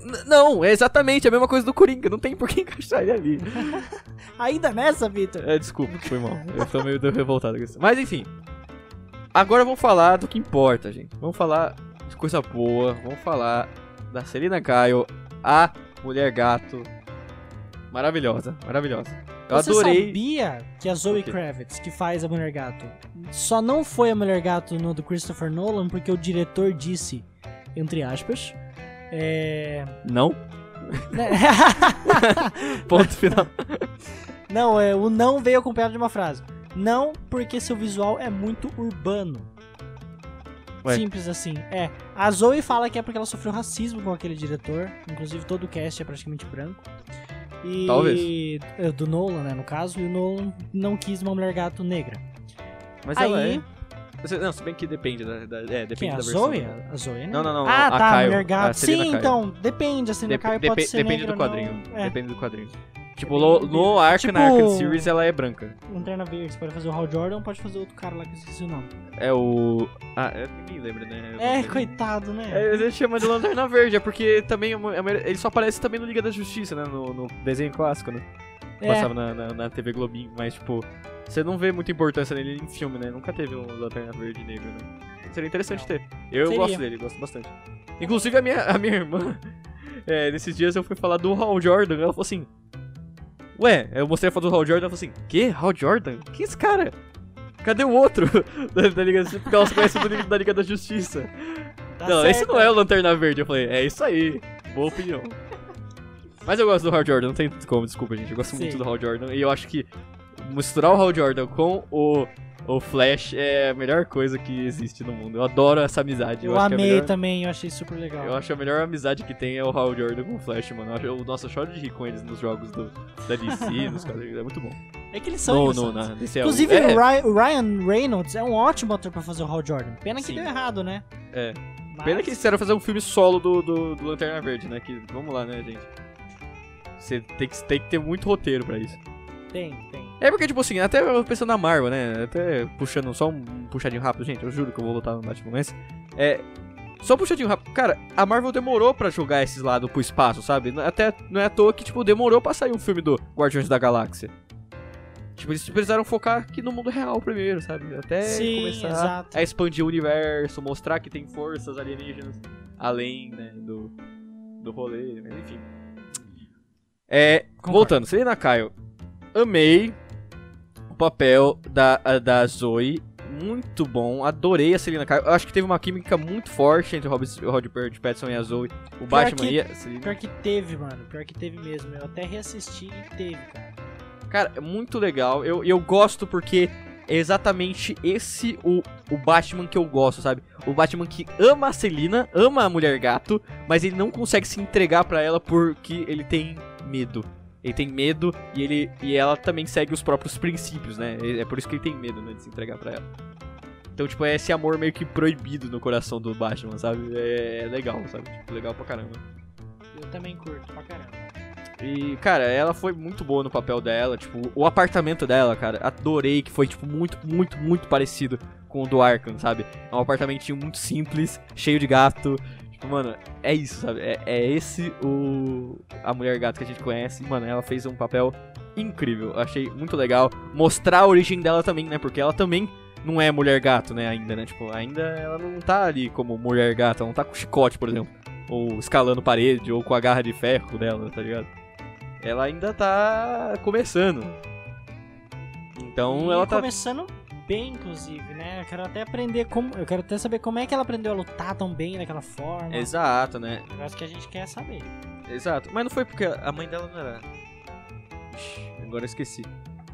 Speaker 1: N- não, é exatamente a mesma coisa do Coringa. Não tem por que *laughs* encaixar ele ali. *laughs*
Speaker 2: Ainda nessa, Victor?
Speaker 1: É, desculpa, foi mal. Eu tô meio revoltado com isso. Mas enfim. Agora vamos falar do que importa, gente. Vamos falar de coisa boa. Vamos falar da Selina Kyle, a mulher gato. Maravilhosa, maravilhosa. Eu
Speaker 2: Você
Speaker 1: adorei.
Speaker 2: sabia que a Zoe? Kravitz, que faz a Mulher Gato, só não foi a Mulher Gato no do Christopher Nolan porque o diretor disse, entre aspas, é...
Speaker 1: Não?
Speaker 2: né? *laughs*
Speaker 1: Ponto final.
Speaker 2: Não, é, o não veio acompanhado de uma frase. Não porque seu visual é muito urbano.
Speaker 1: Ué.
Speaker 2: Simples assim. É. A Zoe fala que é porque ela sofreu racismo com aquele diretor. Inclusive todo o cast é praticamente branco. E
Speaker 1: Talvez.
Speaker 2: é, do Nolan, né, no caso, e o Nolan não quis uma mulher gato negra.
Speaker 1: Mas
Speaker 2: Aí,
Speaker 1: ela é. Não, se bem que depende da. da- é, depende
Speaker 2: quem
Speaker 1: da
Speaker 2: A
Speaker 1: versão.
Speaker 2: Zoe?
Speaker 1: né?
Speaker 2: A Zoe, né?
Speaker 1: Não, não, não,
Speaker 2: Ah,
Speaker 1: a
Speaker 2: tá,
Speaker 1: Kyle,
Speaker 2: mulher
Speaker 1: a
Speaker 2: gato. Sim,
Speaker 1: Kyle.
Speaker 2: então, depende. A Selena
Speaker 1: Dep- depe-
Speaker 2: pode ser
Speaker 1: depende
Speaker 2: negra
Speaker 1: do quadrinho.
Speaker 2: É.
Speaker 1: Depende do quadrinho. Tipo, no, no Ark, na
Speaker 2: Tipo-
Speaker 1: Arkham Series, ela é branca.
Speaker 2: Lanterna Verde, você pode fazer o Hal Jordan, pode fazer outro cara lá que eu esqueci o nome.
Speaker 1: É o. Ah, é, ninguém lembra, né? Eu
Speaker 2: É, coitado, né?
Speaker 1: É, ele chama de Lanterna *laughs* Verde, é porque também a maioria- ele só aparece também no Liga da Justiça, né? No, no desenho clássico, né?
Speaker 2: É.
Speaker 1: Passava na, na, na TV Globinho, mas tipo, você não vê muita importância nele em filme, né? Nunca teve um Lanterna Verde negro, né? Seria interessante
Speaker 2: Não.
Speaker 1: ter. Eu
Speaker 2: Seria.
Speaker 1: gosto dele, gosto bastante. Inclusive a minha, a minha irmã, *laughs* é, nesses dias eu fui falar do Hal Jordan, ela falou assim. Ué, eu mostrei a foto do Hal Jordan, ela falou assim, que? Hal Jordan? Que esse cara? Cadê o outro? da, da Liga, porque ela só conhece do da Liga da Justiça.
Speaker 2: Tá
Speaker 1: não, esse
Speaker 2: certo.
Speaker 1: não é o Lanterna Verde. Eu falei, é isso aí. Boa opinião. Mas eu gosto do Hal Jordan, não tem como, desculpa, gente. Eu gosto
Speaker 2: Sim.
Speaker 1: muito do Hal Jordan. E eu acho que misturar o Hal Jordan com o, o Flash é a melhor coisa que existe no mundo. Eu adoro essa amizade.
Speaker 2: Eu
Speaker 1: que é
Speaker 2: amei
Speaker 1: melhor-
Speaker 2: também, eu achei super legal.
Speaker 1: Eu acho a melhor amizade que tem é o Hal Jordan com o Flash, mano. Eu acho- Eu, nossa, eu choro de rir com eles nos jogos do, da DC, *laughs* nos quadrinhos. É muito bom.
Speaker 2: É que eles são
Speaker 1: No, no, na é
Speaker 2: Inclusive,
Speaker 1: é,
Speaker 2: o Ryan, Reynolds é um ótimo ator pra fazer o Hal Jordan. Pena que
Speaker 1: Sim.
Speaker 2: deu errado, né?
Speaker 1: É.
Speaker 2: Mas-
Speaker 1: Pena que quiseram fazer um filme solo do, do, do Lanterna Verde, né? Que, vamos lá, né, gente? Você tem que, tem que ter muito roteiro pra isso.
Speaker 2: Tem, tem.
Speaker 1: É porque, tipo assim, até pensando na Marvel, né? Até puxando só um puxadinho rápido, gente, eu juro que eu vou lutar no Batman, mas. É. Só um puxadinho rápido. Cara, a Marvel demorou pra jogar esses lados pro espaço, sabe? Até não é à toa que, tipo, demorou pra sair um filme do Guardiões da Galáxia. Tipo, eles precisaram focar aqui no mundo real primeiro, sabe? Até
Speaker 2: Sim,
Speaker 1: começar
Speaker 2: exato.
Speaker 1: a expandir o universo, mostrar que tem forças alienígenas além, né, do, do rolê, mas enfim. É,
Speaker 2: Concordo.
Speaker 1: voltando, Selena Kyle. Amei o papel da, da Zoe. Muito bom, adorei a Selena Kyle. Eu acho que teve uma química muito forte entre o Robert, o Robert Pattinson e a Zoe. O Batman
Speaker 2: que-
Speaker 1: e a Selena.
Speaker 2: Pior que teve, mano. Pior que teve mesmo. Eu até reassisti e teve, cara.
Speaker 1: Cara, é muito legal. Eu, eu gosto porque é exatamente esse o, o Batman que eu gosto, sabe? O Batman que ama a Celina, ama a mulher gato, mas ele não consegue se entregar pra ela porque ele tem medo. Ele tem medo e ele e ela também segue os próprios princípios, né? É por isso que ele tem medo, né, de se entregar pra ela. Então, tipo, é esse amor meio que proibido no coração do Batman, sabe? É, é legal, sabe? Tipo, legal pra caramba.
Speaker 2: Eu também curto pra caramba.
Speaker 1: E, cara, ela foi muito boa no papel dela, tipo, o apartamento dela, cara, adorei que foi, tipo, muito, muito, muito parecido com o do Arkham, sabe? É um apartamentinho muito simples, cheio de gato, tipo, mano, é isso, sabe? É, é esse o... a mulher gato que a gente conhece, mano, ela fez um papel incrível, Eu achei muito legal, mostrar a origem dela também, né, porque ela também não é mulher gato, né, ainda, né, tipo, ainda ela não tá ali como mulher gato, ela não tá com chicote, por exemplo, ou escalando parede, ou com a garra de ferro dela, tá ligado? ela ainda tá começando. Então
Speaker 2: E
Speaker 1: ela tá.
Speaker 2: começando bem, inclusive, né? Eu quero até aprender como. Eu quero até saber como é que ela aprendeu a lutar tão bem daquela forma.
Speaker 1: Exato, né?
Speaker 2: Negócio que a gente quer saber.
Speaker 1: Exato. Mas não foi porque a mãe dela não era. Ixi, agora eu esqueci.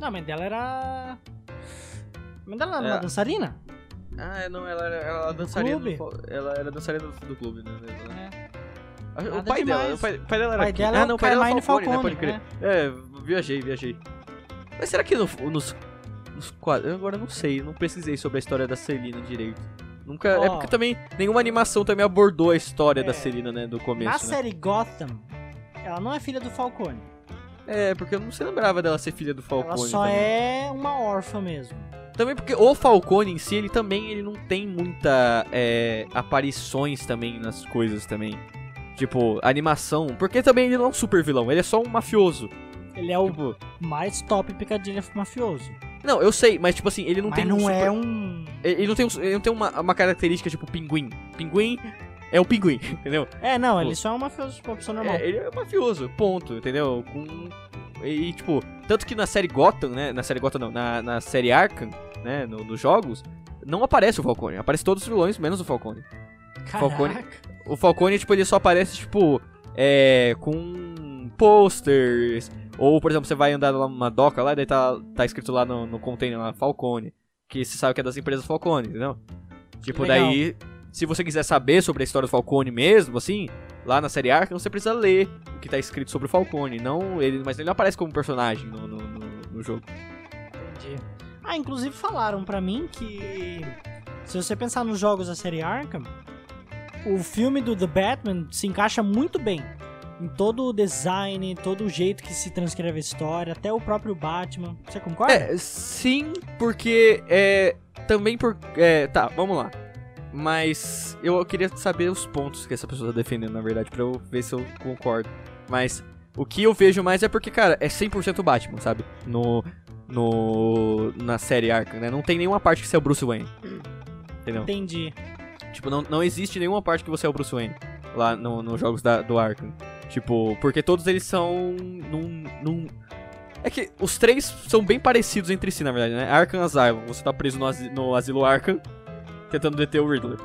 Speaker 2: Não, a mãe dela era. A mãe dela era
Speaker 1: É.
Speaker 2: uma dançarina?
Speaker 1: Ah, não, ela era ela dançarina.
Speaker 2: clube?
Speaker 1: do ela era dançarina do, do clube, né? né?
Speaker 2: É.
Speaker 1: Ah, O pai dela, o pai, pai dela era.
Speaker 2: pai dela
Speaker 1: ah,
Speaker 2: é
Speaker 1: não,
Speaker 2: o
Speaker 1: pai dela é Falcone, né?
Speaker 2: Falcone,
Speaker 1: Pode crer. É, viajei, viajei. Mas será que no- nos, nos quadros. Eu agora não sei, não pesquisei sobre a história da Celina direito. Nunca. É
Speaker 2: Ó.
Speaker 1: porque também nenhuma animação também abordou a história
Speaker 2: É.
Speaker 1: da Celina, né? Do começo.
Speaker 2: Na
Speaker 1: né?
Speaker 2: série Gotham, ela não é filha do Falcone.
Speaker 1: É, porque eu não se lembrava dela ser filha do Falcone.
Speaker 2: ela só
Speaker 1: também.
Speaker 2: é uma órfã mesmo.
Speaker 1: Também porque o Falcone em si, ele também ele não tem muita é, aparições também nas coisas também. Tipo, animação. Porque também ele não é um super vilão, ele é só um mafioso.
Speaker 2: Ele é o
Speaker 1: Tipo,
Speaker 2: mais top picadilha mafioso.
Speaker 1: Não, eu sei, mas tipo assim, ele não
Speaker 2: Mas
Speaker 1: tem
Speaker 2: não
Speaker 1: um
Speaker 2: é
Speaker 1: super-
Speaker 2: um.
Speaker 1: Ele não tem, um- ele não tem uma, uma característica tipo pinguim. Pinguim é o pinguim, *laughs* entendeu?
Speaker 2: É, não, ele só é um mafioso, tipo, uma pessoa normal.
Speaker 1: É, ele é mafioso, ponto, entendeu? Com. E, tipo, tanto que na série Gotham, né? Na série Gotham não, na, na série Arkham, né? No, nos jogos, não aparece o Falcone. Aparece todos os vilões, menos o Falcone. Falcone-
Speaker 2: Caraca.
Speaker 1: O Falcone, tipo, ele só aparece, tipo, é. com posters, Ou, por exemplo, você vai andar numa doca lá, daí tá, tá escrito lá no, no container lá, Falcone. Que você sabe que é das empresas Falcone, entendeu? Tipo,
Speaker 2: Legal.
Speaker 1: daí, se você quiser saber sobre a história do Falcone mesmo, assim, lá na série Arkham, você precisa ler o que tá escrito sobre o Falcone. Não, ele, mas ele não aparece como personagem no, no, no, no jogo.
Speaker 2: Entendi. Ah, inclusive falaram pra mim que se você pensar nos jogos da série Arkham, o filme do The Batman se encaixa muito bem em todo o design, todo o jeito que se transcreve a história, até o próprio Batman. Você concorda?
Speaker 1: É, sim, porque é. Também por. É, tá, vamos lá. Mas eu queria saber os pontos que essa pessoa tá defendendo, na verdade, pra eu ver se eu concordo. Mas o que eu vejo mais é porque, cara, é 100% Batman, sabe? No. No. Na série Arkham, né? Não tem nenhuma parte que você é o Bruce Wayne. Entendeu?
Speaker 2: Entendi.
Speaker 1: Tipo, não, não existe nenhuma parte que você é o Bruce Wayne lá no- nos jogos da, do Arkham. Tipo, porque todos eles são num, num... É que os três são bem parecidos entre si, na verdade, né? Arkham Asylum, você tá preso no, asi- no asilo Arkham, tentando deter o Riddler.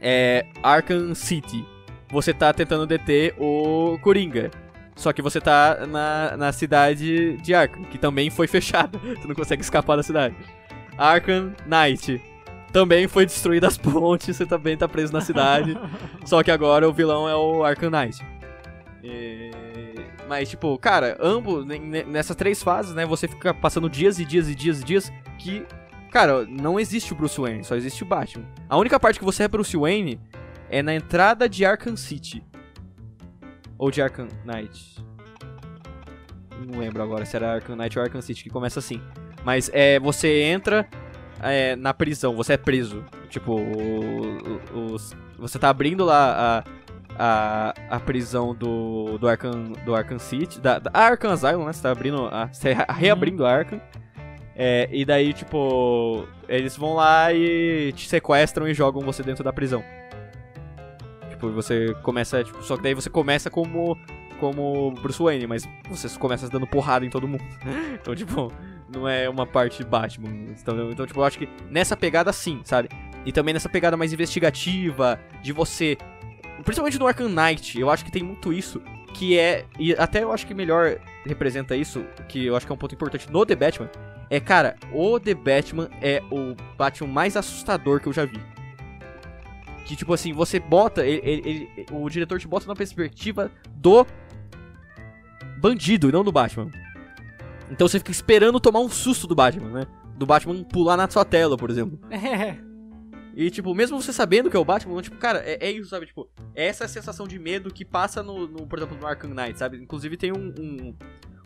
Speaker 1: É, Arkham City, você tá tentando deter o Coringa. Só que você tá na, na cidade de Arkham, que também foi *laughs* fechada. Você não consegue escapar da cidade. Arkham Knight, também foi destruída as pontes, você também tá preso na cidade. *laughs* só que agora o vilão é o Arkham Knight. E- Mas, tipo, cara, ambos, ne- ne- nessas três fases, né, você fica passando dias e dias e dias e dias que, cara, não existe o Bruce Wayne, só existe o Batman. A única parte que você é Bruce Wayne é na entrada de Arkham City. Ou de Arkham Knight. Não lembro agora se era Arkham Knight ou Arkham City, que começa assim. Mas é, você entra é, na prisão, você é preso. Tipo, o- o- os- você tá abrindo lá a, a, a prisão do, do, Arkham, do Arkham City, da, da Arkham Asylum, né? Você tá abrindo, a, você tá reabrindo a Arkham. É, e daí, tipo, eles vão lá e te sequestram e jogam você dentro da prisão. Tipo, você começa, tipo, só que daí você começa como como Bruce Wayne, mas você começa dando porrada em todo mundo. *laughs* então, tipo, não é uma parte de Batman, entendeu? Então, tipo, eu acho que nessa pegada sim, sabe? E também nessa pegada mais investigativa, de você. Principalmente no Arkham Knight, eu acho que tem muito isso. Que é. E até eu acho que melhor representa isso, que eu acho que é um ponto importante no The Batman. É, cara, o The Batman é o Batman mais assustador que eu já vi. Que, tipo assim, você bota. ele- ele- ele- o diretor te bota na perspectiva do bandido e não do Batman. Então você fica esperando tomar um susto do Batman, né? Do Batman pular na sua tela, por exemplo.
Speaker 2: É. *laughs*
Speaker 1: E, tipo, mesmo você sabendo que é o Batman, tipo, cara, é, é isso, sabe? Tipo, é essa sensação de medo que passa no, no, por exemplo, no Arkham Knight, sabe? Inclusive tem um, um,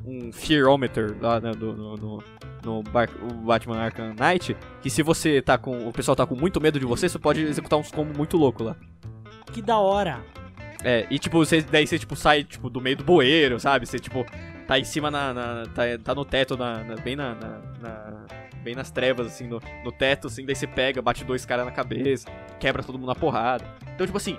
Speaker 1: um Fearometer lá né, do, no, no, no Batman Arkham Knight, que se você tá com. O pessoal tá com muito medo de você, você pode executar uns combos muito louco lá.
Speaker 2: Que da hora.
Speaker 1: É, e tipo, você, daí você tipo, sai tipo, do meio do bueiro, sabe? Você tipo, tá em cima na. na- tá, tá no teto, na, na- bem na, na- na- Bem nas trevas, assim, no, no teto, assim, daí você pega, bate dois caras na cabeça, quebra todo mundo na porrada. Então, tipo assim.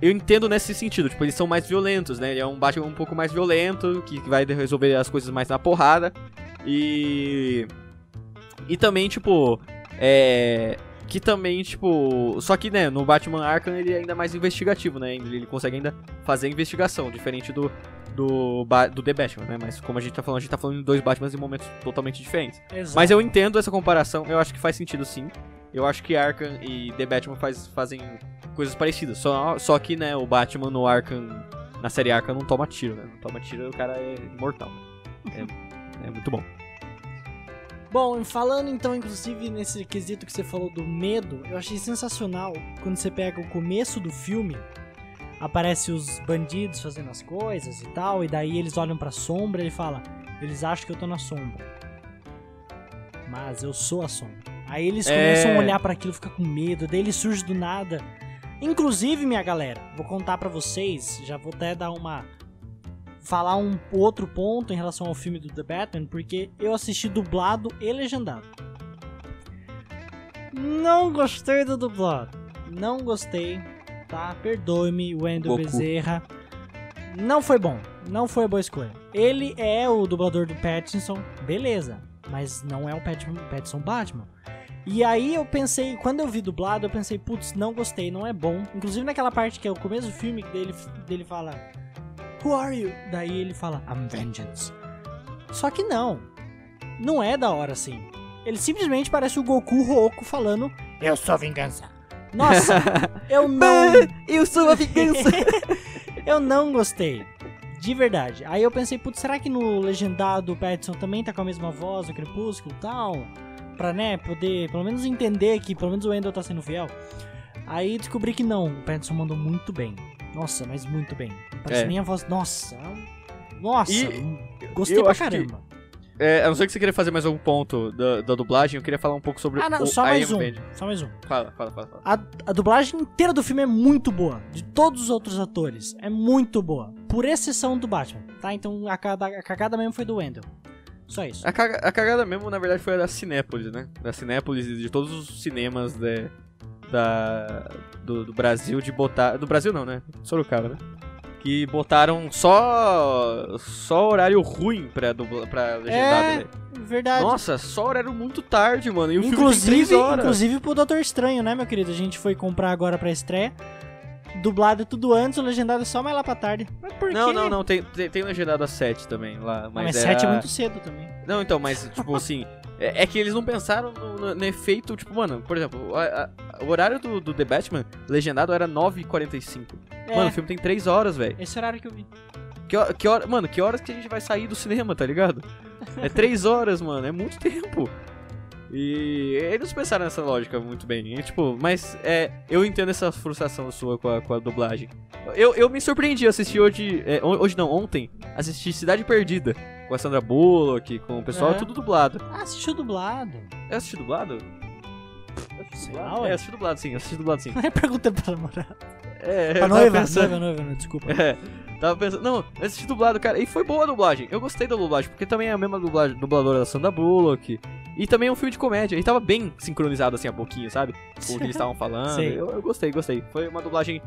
Speaker 1: Eu entendo nesse sentido, tipo, eles são mais violentos, né? Ele é um Batman um pouco mais violento, que, vai resolver as coisas mais na porrada. E. E também, tipo. É. Que também, tipo. Só que, né, no Batman Arkham ele é ainda mais investigativo, né? Ele, consegue ainda fazer investigação, diferente do. Do, do The Batman, né? Mas como a gente tá falando, a gente tá falando de dois Batmans em momentos totalmente diferentes.
Speaker 2: Exato.
Speaker 1: Mas eu entendo essa comparação, eu acho que faz sentido sim. Eu acho que Arkham e The Batman faz, fazem coisas parecidas. Só, só que, né, o Batman no Arkham. Na série Arkham não toma tiro, né? Não toma tiro o cara é imortal. É, é muito bom.
Speaker 2: Bom, falando então, inclusive, nesse quesito que você falou do medo, eu achei sensacional quando você pega o começo do filme, aparece os bandidos fazendo as coisas e tal, e daí eles olham pra sombra e ele fala: Eles acham que eu tô na sombra. Mas eu sou a sombra. Aí eles
Speaker 1: É.
Speaker 2: começam a olhar pra aquilo, ficar com medo, daí ele surge do nada. Inclusive, minha galera, vou contar pra vocês, já vou até dar uma falar um outro ponto em relação ao filme do The Batman, porque eu assisti dublado e legendado. Não gostei do dublado. Não gostei, tá? Perdoe-me, Wendell
Speaker 1: Goku.
Speaker 2: Bezerra. Não foi bom. Não foi a boa escolha. Ele é o dublador do Pattinson, beleza. Mas não é o Pat- Pattinson Batman. E aí eu pensei, quando eu vi dublado, eu pensei, putz, não gostei, não é bom. Inclusive naquela parte que é o começo do filme, dele, dele fala. Who are you? Daí ele fala, I'm vengeance. Só que não. Não é da hora assim. Ele simplesmente parece o Goku rouco falando, eu sou vingança. Nossa, *laughs* eu não.
Speaker 1: Eu sou a vingança!
Speaker 2: eu não gostei. De verdade. Aí eu pensei, putz, será que no legendado o Pattinson também tá com a mesma voz do Crepúsculo e tal? Pra, né, poder pelo menos entender que pelo menos o Wendell tá sendo fiel. Aí descobri que não, o Pattinson mandou muito bem. Nossa, mas muito bem. Parece
Speaker 1: É.
Speaker 2: minha voz. Nossa. Nossa.
Speaker 1: E
Speaker 2: gostei
Speaker 1: eu
Speaker 2: pra caramba.
Speaker 1: É, a não ser que você queria fazer mais algum ponto da, da dublagem, eu queria falar um pouco sobre
Speaker 2: Ah, não,
Speaker 1: o
Speaker 2: só mais um. Só mais um.
Speaker 1: Fala, fala, fala. fala.
Speaker 2: A, a dublagem inteira do filme é muito boa. De todos os outros atores. É muito boa. Por exceção do Batman, tá? Então a, a cagada mesmo foi do Wendell. Só isso.
Speaker 1: A, caga- a cagada mesmo, na verdade, foi a da Cinépolis, né? Da Cinépolis e de todos os cinemas de- da, do, do Brasil de botar. Do Brasil não, né? Sorocaba, né? Que botaram só. só horário ruim pra, dubla, pra legendada,
Speaker 2: É,
Speaker 1: velho.
Speaker 2: verdade.
Speaker 1: Nossa, só horário muito tarde, mano. E o filme
Speaker 2: inclusive,
Speaker 1: 3 horas.
Speaker 2: inclusive pro Doutor Estranho, né, meu querido? A gente foi comprar agora pra estreia. Dublado é tudo antes, o legendado é só mais lá pra tarde. Mas por
Speaker 1: Não,
Speaker 2: quê?
Speaker 1: não, não. Tem, tem, tem legendado a 7 também lá.
Speaker 2: Ah,
Speaker 1: Mas,
Speaker 2: Mas
Speaker 1: era...
Speaker 2: 7 é muito cedo também.
Speaker 1: Não, então, mas, tipo assim, *laughs* é, é que eles não pensaram no, no- no efeito, tipo, mano, por exemplo, a- a- o horário do, do The Batman legendado era 9h45.
Speaker 2: É,
Speaker 1: Mano, o filme tem 3 horas, velho.
Speaker 2: esse horário que eu vi.
Speaker 1: Que, hora- que hora, mano, que horas que a gente vai sair do cinema, tá ligado? *laughs* É 3 horas, mano, é muito tempo. E eles pensaram nessa lógica muito bem. E, tipo, mas é, eu entendo essa frustração sua com a, com a dublagem. Eu, eu me surpreendi, eu assisti hoje. é, ho- hoje não, ontem, assisti Cidade Perdida. Com a Sandra Bullock, com o pessoal,
Speaker 2: É.
Speaker 1: tudo dublado.
Speaker 2: Ah, assistiu dublado.
Speaker 1: Eu assisti dublado?
Speaker 2: Sei lá,
Speaker 1: É,
Speaker 2: ué.
Speaker 1: assisti dublado sim, assisti dublado sim. *laughs*
Speaker 2: Não é pergunta pra namorada.
Speaker 1: É, tava
Speaker 2: noiva,
Speaker 1: pensando-
Speaker 2: noiva, noiva, noiva, desculpa.
Speaker 1: É, tava pensando. Não, eu assisti dublado, cara. E foi boa a dublagem. Eu gostei da dublagem, porque também é a mesma dublagem, dubladora da Sandra Bullock. E também é um filme de comédia. E tava bem sincronizado assim a pouquinho, sabe? Com o que eles *laughs* estavam falando. Eu, eu gostei, gostei. Foi uma dublagem.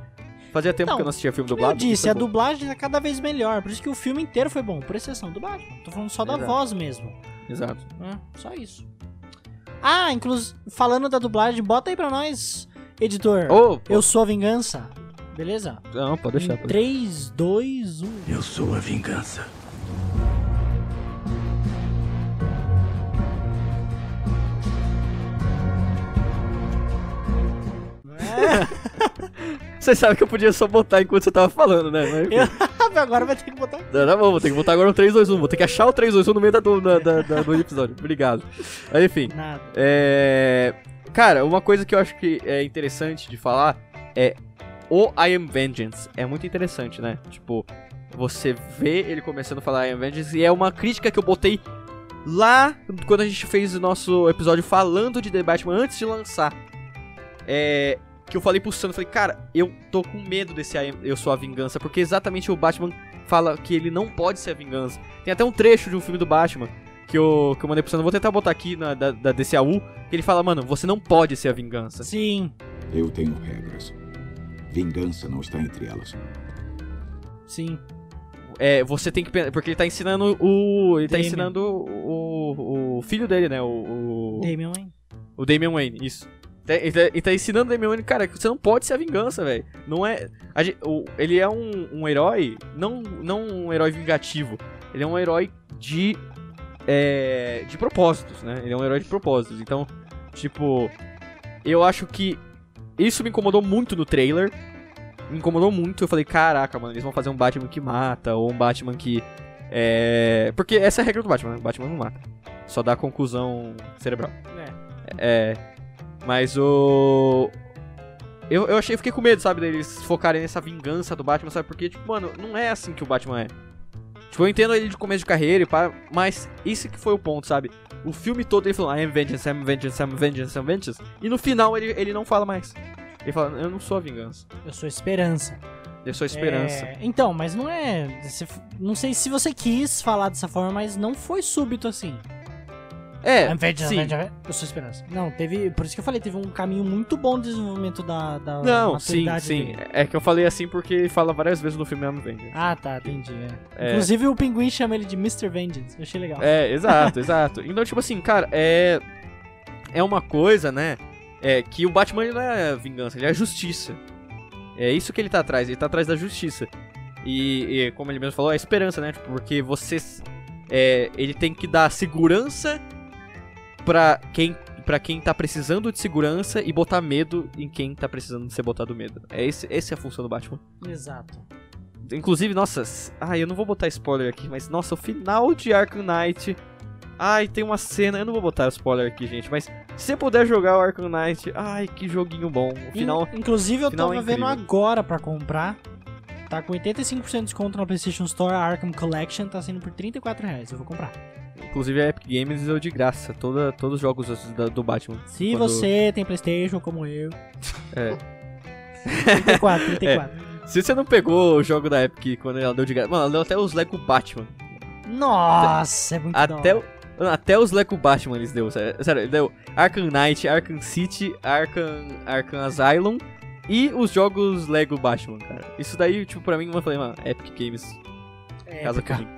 Speaker 1: Fazia tempo
Speaker 2: Não,
Speaker 1: que eu não assistia filme dublado.
Speaker 2: eu disse, a
Speaker 1: bom.
Speaker 2: dublagem é cada vez melhor. Por isso que o filme inteiro foi bom, por exceção do Batman. Tô falando só da
Speaker 1: Exato.
Speaker 2: voz mesmo.
Speaker 1: Exato.
Speaker 2: né? Só isso. Ah, inclusive, falando da dublagem, bota aí pra nós, editor.
Speaker 1: Pô.
Speaker 2: Eu sou a vingança. Beleza?
Speaker 1: Não, pode deixar. Pode
Speaker 2: 3, 2, 1.
Speaker 3: Eu sou a vingança. *laughs*
Speaker 1: Você sabe que eu podia só botar enquanto você tava falando, né? Mas, *laughs*
Speaker 2: Agora vai ter que botar.
Speaker 1: Não, tá bom, vou ter que botar agora no 3, 2, 1. Vou ter que achar o 3, 2, 1 no meio da, do, da, da- da- do episódio. Obrigado. Mas, enfim.
Speaker 2: Nada.
Speaker 1: É... Cara, uma coisa que eu acho que é interessante de falar é o I Am Vengeance. É muito interessante, né? Tipo, você vê ele começando a falar I Am Vengeance e é uma crítica que eu botei lá quando a gente fez o nosso episódio falando de The Batman antes de lançar. É... Que eu falei pro Sano, falei, cara, eu tô com medo desse I Am- Eu Sou a Vingança, porque exatamente o Batman fala que ele não pode ser a vingança. Tem até um trecho de um filme do Batman que eu, que eu mandei pro Sano, vou tentar botar aqui na, da, da DCAU, que ele fala, mano, você não pode ser a vingança.
Speaker 2: Sim,
Speaker 4: Eu tenho regras. Vingança não está entre elas.
Speaker 2: sim.
Speaker 1: É, você tem que pensar, porque ele tá ensinando o... Ele tá
Speaker 2: Damian.
Speaker 1: ensinando o, o filho dele, né, o... o
Speaker 2: Damian Wayne.
Speaker 1: O Damian Wayne, isso. Tá- Ele tá, ele tá ensinando o Damian Wayne, cara, que você não pode ser a vingança, velho. Não é. o- ele é um, um herói, não, não um herói vingativo. Ele é um herói de. É, de propósitos, né? Ele é um herói de propósitos. Então, tipo. Eu acho que. Isso me incomodou muito no trailer. Me incomodou muito. Eu falei, caraca, mano, eles vão fazer um Batman que mata, ou um Batman que. É. Porque essa é a regra do Batman, né? O Batman não mata. Só dá conclusão cerebral.
Speaker 2: É.
Speaker 1: É. Mas o. Eu, eu achei, fiquei com medo, sabe, deles focarem nessa vingança do Batman, sabe? Porque, tipo, mano, não é assim que o Batman é. Tipo, eu entendo ele de começo de carreira e pá, mas isso que foi o ponto, sabe? O filme todo ele falou, I am vengeance, I am vengeance, I am vengeance, I am vengeance. E no final ele, ele não fala mais. Ele fala, eu não sou a vingança.
Speaker 2: Eu sou esperança.
Speaker 1: Eu sou a esperança.
Speaker 2: É, então, mas não é. Não sei se você quis falar dessa forma, mas não foi súbito assim.
Speaker 1: É, sim.
Speaker 2: Eu sou esperança. Não, teve. Por isso que eu falei, teve um caminho muito bom de desenvolvimento da, da
Speaker 1: Não, sim, sim.
Speaker 2: dele.
Speaker 1: É que eu falei assim porque fala várias vezes no filme vengeance.
Speaker 2: Ah, tá, entendi. é.
Speaker 1: É.
Speaker 2: Inclusive o pinguim chama ele de Mr. Vengeance. Eu achei legal.
Speaker 1: É, exato, exato. Então, tipo assim, cara, é. É uma coisa, né? É que o Batman não é vingança, ele é justiça. É isso que ele tá atrás, ele tá atrás da justiça. E, e como ele mesmo falou, é esperança, né? Tipo, porque você. É, ele tem que dar segurança pra quem, pra quem tá precisando de segurança e botar medo em quem tá precisando de ser botado medo. É esse, essa é a função do Batman.
Speaker 2: Exato.
Speaker 1: Inclusive, nossa. Ai, eu não vou botar spoiler aqui, mas nossa, o final de Arkham Knight. Ai, tem uma cena. Eu não vou botar spoiler aqui, gente, mas se você puder jogar o Arkham Knight, ai, que joguinho bom. O final.
Speaker 2: In- inclusive, eu
Speaker 1: final
Speaker 2: tava
Speaker 1: é
Speaker 2: vendo agora pra comprar. Tá com 85% de desconto na PlayStation Store. A Arkham Collection tá saindo por 34 reais. Eu vou comprar.
Speaker 1: Inclusive a Epic Games deu de graça toda, todos os jogos do Batman.
Speaker 2: Se
Speaker 1: Quando-
Speaker 2: você tem PlayStation como eu. *laughs*
Speaker 1: É.
Speaker 2: 34, 34. *laughs*
Speaker 1: Se você não pegou o jogo da Epic quando ela deu de graça. Mano, ela deu até os Lego Batman.
Speaker 2: Nossa, é muito
Speaker 1: Até, o- até os Lego Batman eles deu. Sério, sério, ele deu Arkham Knight, Arkham City, Arkham, Arkham Asylum e os jogos Lego Batman, cara. Isso daí, tipo, pra mim, eu falei, mano, Epic Games
Speaker 2: É,
Speaker 1: casa
Speaker 2: épica.
Speaker 1: comigo.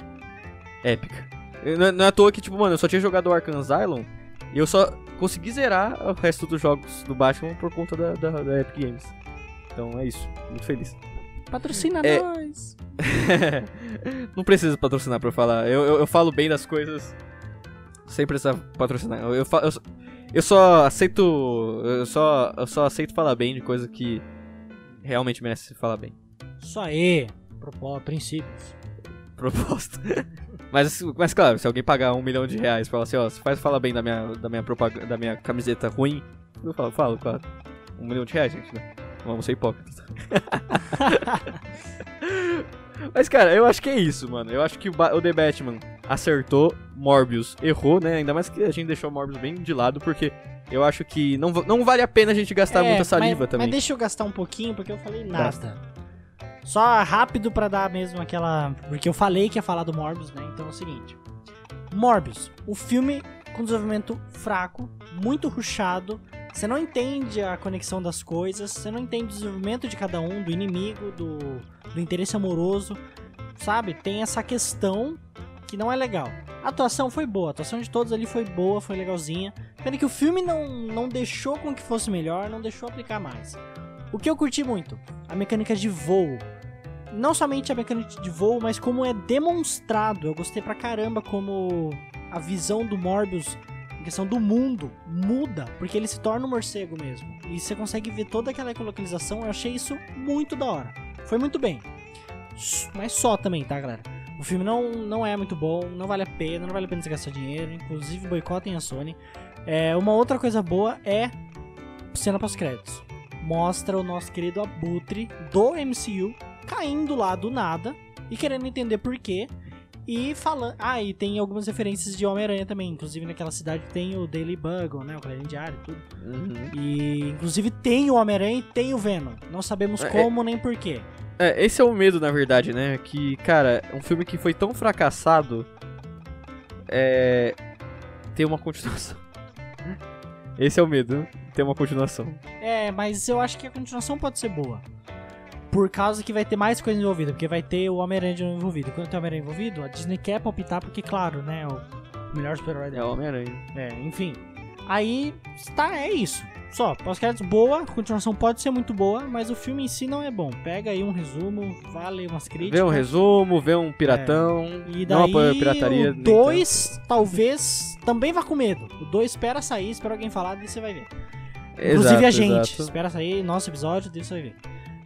Speaker 1: Épica. Não, não é à toa que, tipo, mano, eu só tinha jogado o Arkham Asylum e eu só consegui zerar o resto dos jogos do Batman por conta da, da, da Epic Games. Então é isso, muito feliz.
Speaker 2: Patrocina
Speaker 1: É.
Speaker 2: nós. *laughs*
Speaker 1: não precisa patrocinar pra eu falar. Eu, eu, eu falo bem das coisas sem precisar patrocinar. Eu, eu, eu, só- eu só aceito. Eu só, eu só aceito falar bem de coisa que realmente merece se falar bem.
Speaker 2: Isso aí. Propó, princípios.
Speaker 1: Proposta. *laughs* Mas, mas claro, se alguém pagar um milhão de reais pra falar assim, ó, você faz falar bem da minha, da minha, propaganda, da minha camiseta ruim, eu falo, falo, claro. Um milhão de reais, gente, né? Vamos ser hipócritas. *laughs* Mas, cara, eu acho que é isso, mano. Eu acho que o, Ba- o The Batman acertou, Morbius errou, né? Ainda mais que a gente deixou o Morbius bem de lado, porque eu acho que não, não vale a pena a gente gastar
Speaker 2: É,
Speaker 1: muita saliva
Speaker 2: mas,
Speaker 1: também.
Speaker 2: Mas deixa eu gastar um pouquinho, porque eu falei nada.
Speaker 1: Gasta.
Speaker 2: Só rápido pra dar mesmo aquela. Porque eu falei que ia falar do Morbius, né? Então é o seguinte: Morbius, o filme com desenvolvimento fraco, muito ruchado. Você não entende a conexão das coisas, você não entende o desenvolvimento de cada um, do inimigo, do, do interesse amoroso, sabe? Tem essa questão que não é legal. A atuação foi boa, a atuação de todos ali foi boa, foi legalzinha. Pena que o filme não, não deixou com que fosse melhor, não deixou aplicar mais. O que eu curti muito, a mecânica de voo. Não somente a mecânica de voo, mas como é demonstrado. Eu gostei pra caramba como a visão do Morbius, em questão do mundo, muda, porque ele se torna um morcego mesmo. E você consegue ver toda aquela localização, eu achei isso muito da hora. Foi muito bem. Mas só também, tá, galera? O filme não, não é muito bom, não vale a pena, não vale a pena você gastar dinheiro, inclusive boicotem a Sony. É, uma outra coisa boa é cena pós-créditos. Mostra o nosso querido Abutre do MCU caindo lá do nada e querendo entender por quê. E falando. Ah, e tem algumas referências de Homem-Aranha também. Inclusive naquela cidade tem o Daily Bugle, né? O Clarim Diário e tudo.
Speaker 1: Uhum.
Speaker 2: E inclusive tem o Homem-Aranha e tem o Venom. Não sabemos
Speaker 1: É,
Speaker 2: como nem por quê.
Speaker 1: É, esse é o medo, na verdade, né? Que, cara, um filme que foi tão fracassado é. ter uma continuação. Esse é o medo, ter uma continuação.
Speaker 2: É, mas eu acho que a continuação pode ser boa. Por causa que vai ter mais coisa envolvida, porque vai ter o Homem-Aranha envolvido. Quando tem o Homem-Aranha envolvido, a Disney quer palpitar, porque, claro, né? O melhor super-herói
Speaker 1: É
Speaker 2: dela.
Speaker 1: o Homem-Aranha.
Speaker 2: É, enfim. Aí, tá, é isso. Só, pós-créditos boa, a continuação pode ser muito boa, mas o filme em si não é bom. Pega aí um resumo, vale umas críticas.
Speaker 1: Vê um resumo, vê um piratão.
Speaker 2: E
Speaker 1: não
Speaker 2: daí,
Speaker 1: apoia a pirataria.
Speaker 2: o
Speaker 1: nem
Speaker 2: 2, talvez, também vá com medo. O 2 espera sair, espera alguém falar, daí você vai ver.
Speaker 1: tanto.
Speaker 2: Inclusive
Speaker 1: Exato,
Speaker 2: a gente.
Speaker 1: exato.
Speaker 2: Espera sair nosso episódio, daí você vai ver.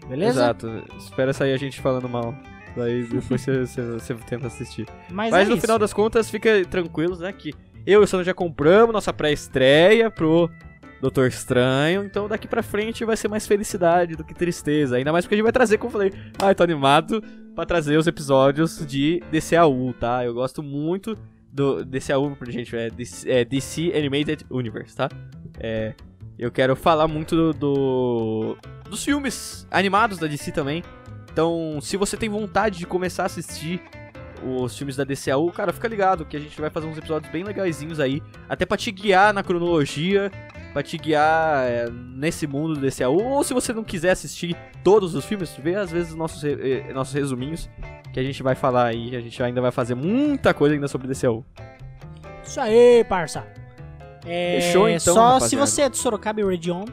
Speaker 2: Beleza?
Speaker 1: Exato. Espera sair a gente falando mal. Daí depois você, você, você tenta assistir.
Speaker 2: Mas,
Speaker 1: Mas
Speaker 2: é
Speaker 1: no
Speaker 2: isso.
Speaker 1: final das contas, fica tranquilos, né? Que eu e o Sandro já compramos nossa pré-estreia pro Doutor Estranho. Então daqui pra frente vai ser mais felicidade do que tristeza. Ainda mais porque a gente vai trazer, como eu falei, ai, tô animado pra trazer os episódios de DCAU, tá? Eu gosto muito do DCAU, gente, é DC, é DC Animated Universe, tá? É, eu quero falar muito do, do- dos filmes animados da DC também. Então, se você tem vontade de começar a assistir os filmes da DCAU, cara, fica ligado que a gente vai fazer uns episódios bem legaisinhos aí, até pra te guiar na cronologia, pra te guiar é, nesse mundo do DCAU, ou se você não quiser assistir todos os filmes, vê às vezes nossos, eh, nossos resuminhos, que a gente vai falar aí, a gente ainda vai fazer muita coisa ainda sobre DCAU.
Speaker 2: Isso aí, parça. É,
Speaker 1: Fechou, então,
Speaker 2: Só
Speaker 1: rapaziada.
Speaker 2: se você é de Sorocaba e região,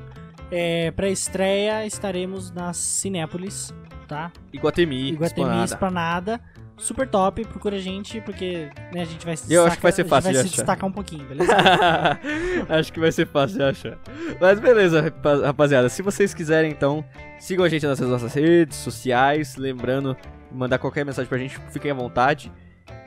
Speaker 2: é, pra estreia estaremos na Cinépolis. tá?
Speaker 1: Iguatemi,
Speaker 2: Iguatemi
Speaker 1: Esplanada.
Speaker 2: Esplanada. Super top, procura a gente, porque né, a gente vai se
Speaker 1: Eu acho que vai ser
Speaker 2: destacar-
Speaker 1: fácil
Speaker 2: a gente vai
Speaker 1: de
Speaker 2: se
Speaker 1: achar.
Speaker 2: destacar um pouquinho, beleza? *laughs*
Speaker 1: Acho que vai ser fácil de achar. Mas beleza, rapa- rapaziada. Se vocês quiserem, então, sigam a gente nas nossas redes sociais. Lembrando, mandar qualquer mensagem pra gente, fiquem à vontade.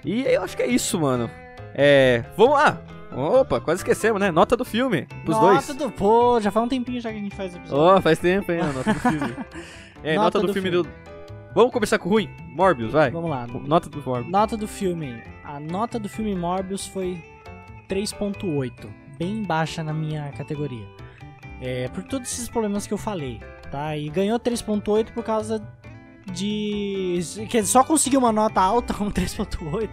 Speaker 1: E eu acho que é isso, mano. É. Vamos lá! Opa, quase esquecemos, né? Nota do filme, pros
Speaker 2: nota
Speaker 1: dois.
Speaker 2: do... Pô, já faz um tempinho já que a gente faz o episódio.
Speaker 1: Ó, faz tempo, hein? Nota do filme. *laughs* É, nota,
Speaker 2: Nota
Speaker 1: do,
Speaker 2: do
Speaker 1: filme,
Speaker 2: filme.
Speaker 1: do. Vamos começar com o ruim? Morbius, vai.
Speaker 2: Vamos lá.
Speaker 1: Nota do Morbius.
Speaker 2: Nota do filme. A nota do filme Morbius foi 3.8. Bem baixa na minha categoria. É, por todos esses problemas que eu falei, tá? E ganhou 3.8 por causa de... Quer dizer, só conseguiu uma nota alta *laughs* como 3.8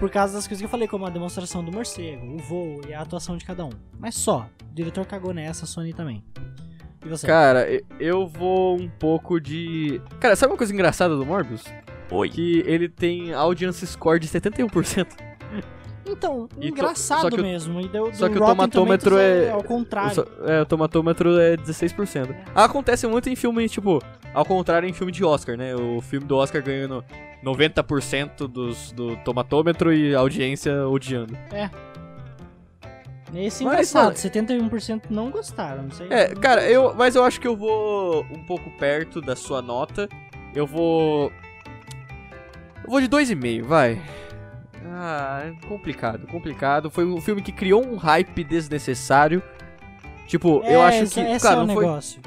Speaker 2: por causa das coisas que eu falei, como a demonstração do morcego, o voo e a atuação de cada um. Mas só. O diretor cagou nessa, a Sony também. E você?
Speaker 1: Cara, eu vou um pouco de. Cara, sabe uma coisa engraçada do Morbius?
Speaker 3: Oi.
Speaker 1: Que ele tem audience score de 71%. *laughs*
Speaker 2: Então,
Speaker 1: E
Speaker 2: engraçado mesmo. E deu,
Speaker 1: só que o tomatômetro
Speaker 2: Tomatoes
Speaker 1: é-
Speaker 2: ao
Speaker 1: O,
Speaker 2: contrário.
Speaker 1: so- é, o tomatômetro é 16%. Acontece muito em filme, tipo, ao contrário em filme de Oscar, né? O filme do Oscar ganhando 90% dos, do tomatômetro e a audiência odiando.
Speaker 2: Esse é
Speaker 1: Mas,
Speaker 2: engraçado,
Speaker 1: mano-
Speaker 2: 71% não gostaram, não sei.
Speaker 1: É, cara, eu, mas eu acho que eu vou um pouco perto da sua nota. Eu vou. Eu vou de 2,5, vai. Ah, é complicado, complicado. Foi um filme que criou um hype desnecessário. Tipo, eu acho que.
Speaker 2: Esse
Speaker 1: Cara,
Speaker 2: é
Speaker 1: não, foi,
Speaker 2: negócio.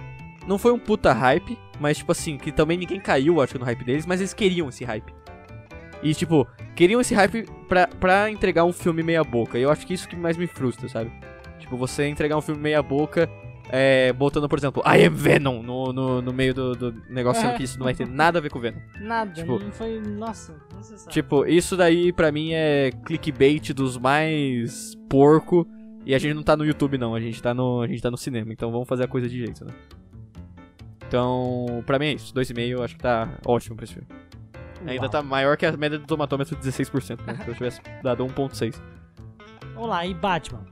Speaker 1: não foi um puta hype, mas tipo assim, que também ninguém caiu, acho no hype deles, mas eles queriam esse hype. E tipo, queriam esse hype pra, pra entregar um filme meia boca. E eu acho que isso que mais me frustra, sabe? Tipo, você entregar um filme meia boca, é, botando, por exemplo, I am Venom no, no, no meio do, do negócio, sendo que isso não vai ter *laughs* nada a ver com Venom.
Speaker 2: Nada,
Speaker 1: tipo-
Speaker 2: não foi. Nossa, não se sabe.
Speaker 1: Tipo, isso daí pra mim é clickbait dos mais porco. E a gente não tá no YouTube não, a gente tá no, a gente tá no cinema, então vamos fazer a coisa de jeito, né? Então, pra mim é isso, 2,5 eu acho que tá ótimo pra esse filme. Ainda
Speaker 2: Uau.
Speaker 1: tá maior que a média do tomatômetro de 16%, né? Se eu tivesse *laughs* dado 1.6.
Speaker 2: Vamos lá, e Batman?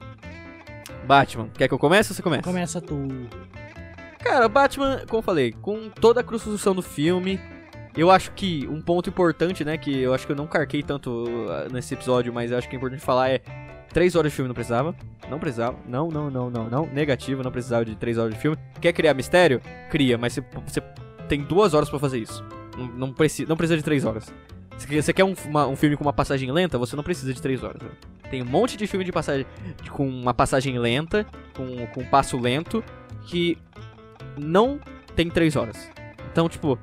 Speaker 1: Batman, quer que eu comece ou você começa?
Speaker 2: Começa tu.
Speaker 1: Cara, Batman, como eu falei, com toda a construção do filme, eu acho que um ponto importante, né, que eu acho que eu não carquei tanto uh, nesse episódio, mas eu acho que é importante falar é três horas de filme não precisava. Não precisava. Não, não, não, não, não. Negativo, não precisava de três horas de filme. Quer criar mistério? Cria, mas você, você tem duas horas pra fazer isso. Não, não, preci, não precisa de três horas. Se você quer um, uma- um filme com uma passagem lenta, você não precisa de três horas. né? Tem um monte de filme de passagem com uma passagem lenta, com, com um passo lento, que não tem três horas. Então, tipo,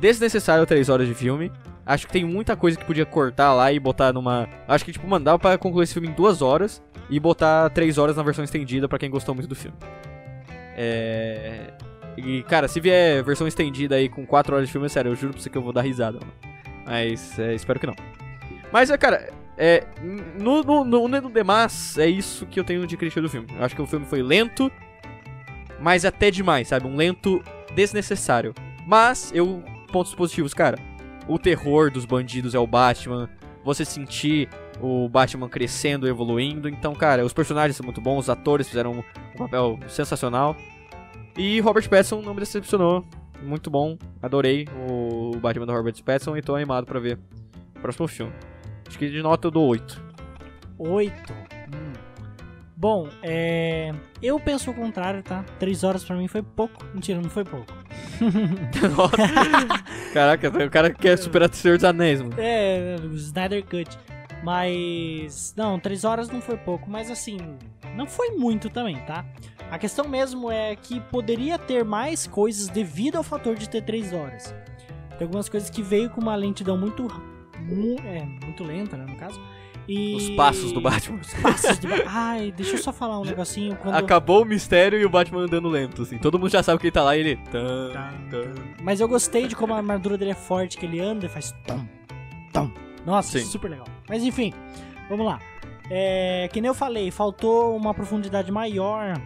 Speaker 1: desnecessário três horas de filme. Acho que tem muita coisa que podia cortar lá e botar numa. Acho que, tipo, mandava pra concluir esse filme em duas horas e botar três horas na versão estendida pra quem gostou muito do filme. É. E, cara, se vier versão estendida aí com quatro horas de filme, sério, eu juro pra você que eu vou dar risada, mano. Mas é, espero que não. Mas, é, cara, é. No, no, no, no demais, é isso que eu tenho de crítica do filme. Eu acho que o filme foi lento, mas até demais, sabe? Um lento desnecessário. Mas, eu. Pontos positivos, cara. O terror dos bandidos é o Batman. Você sentir o Batman crescendo, evoluindo. Então, cara, os personagens são muito bons, os atores fizeram um papel sensacional. E Robert Pattinson não me decepcionou. Muito bom, adorei o Batman do Robert Pattinson e tô animado pra ver o próximo filme. Acho que de nota eu dou 8.
Speaker 2: 8. Hum. Bom, é. Eu penso o contrário, tá? 3 horas pra mim foi pouco. Mentira, não foi pouco. *laughs* *laughs*
Speaker 1: Caraca, o cara quer superar o Senhor dos Anéis, mano.
Speaker 2: É, o Snyder Cut. Mas. Não, 3 horas não foi pouco, mas assim. Não foi muito também, tá? A questão mesmo é que poderia ter mais coisas devido ao fator de ter 3 horas. Tem algumas coisas que veio com uma lentidão muito. mu- é, muito lenta, né, no caso. E...
Speaker 1: Os passos do Batman.
Speaker 2: Os passos do Batman. Ai, deixa eu só falar um negocinho. Quando...
Speaker 1: Acabou o mistério e o Batman andando lento, assim. Todo mundo já sabe que ele tá lá e ele. Tan,
Speaker 2: Tan,
Speaker 1: tan.
Speaker 2: Mas eu gostei de como a armadura dele é forte, que ele anda e faz tom, tom. Nossa,
Speaker 1: Sim.
Speaker 2: super legal. Mas enfim, vamos lá. É, que nem eu falei, faltou uma profundidade maior,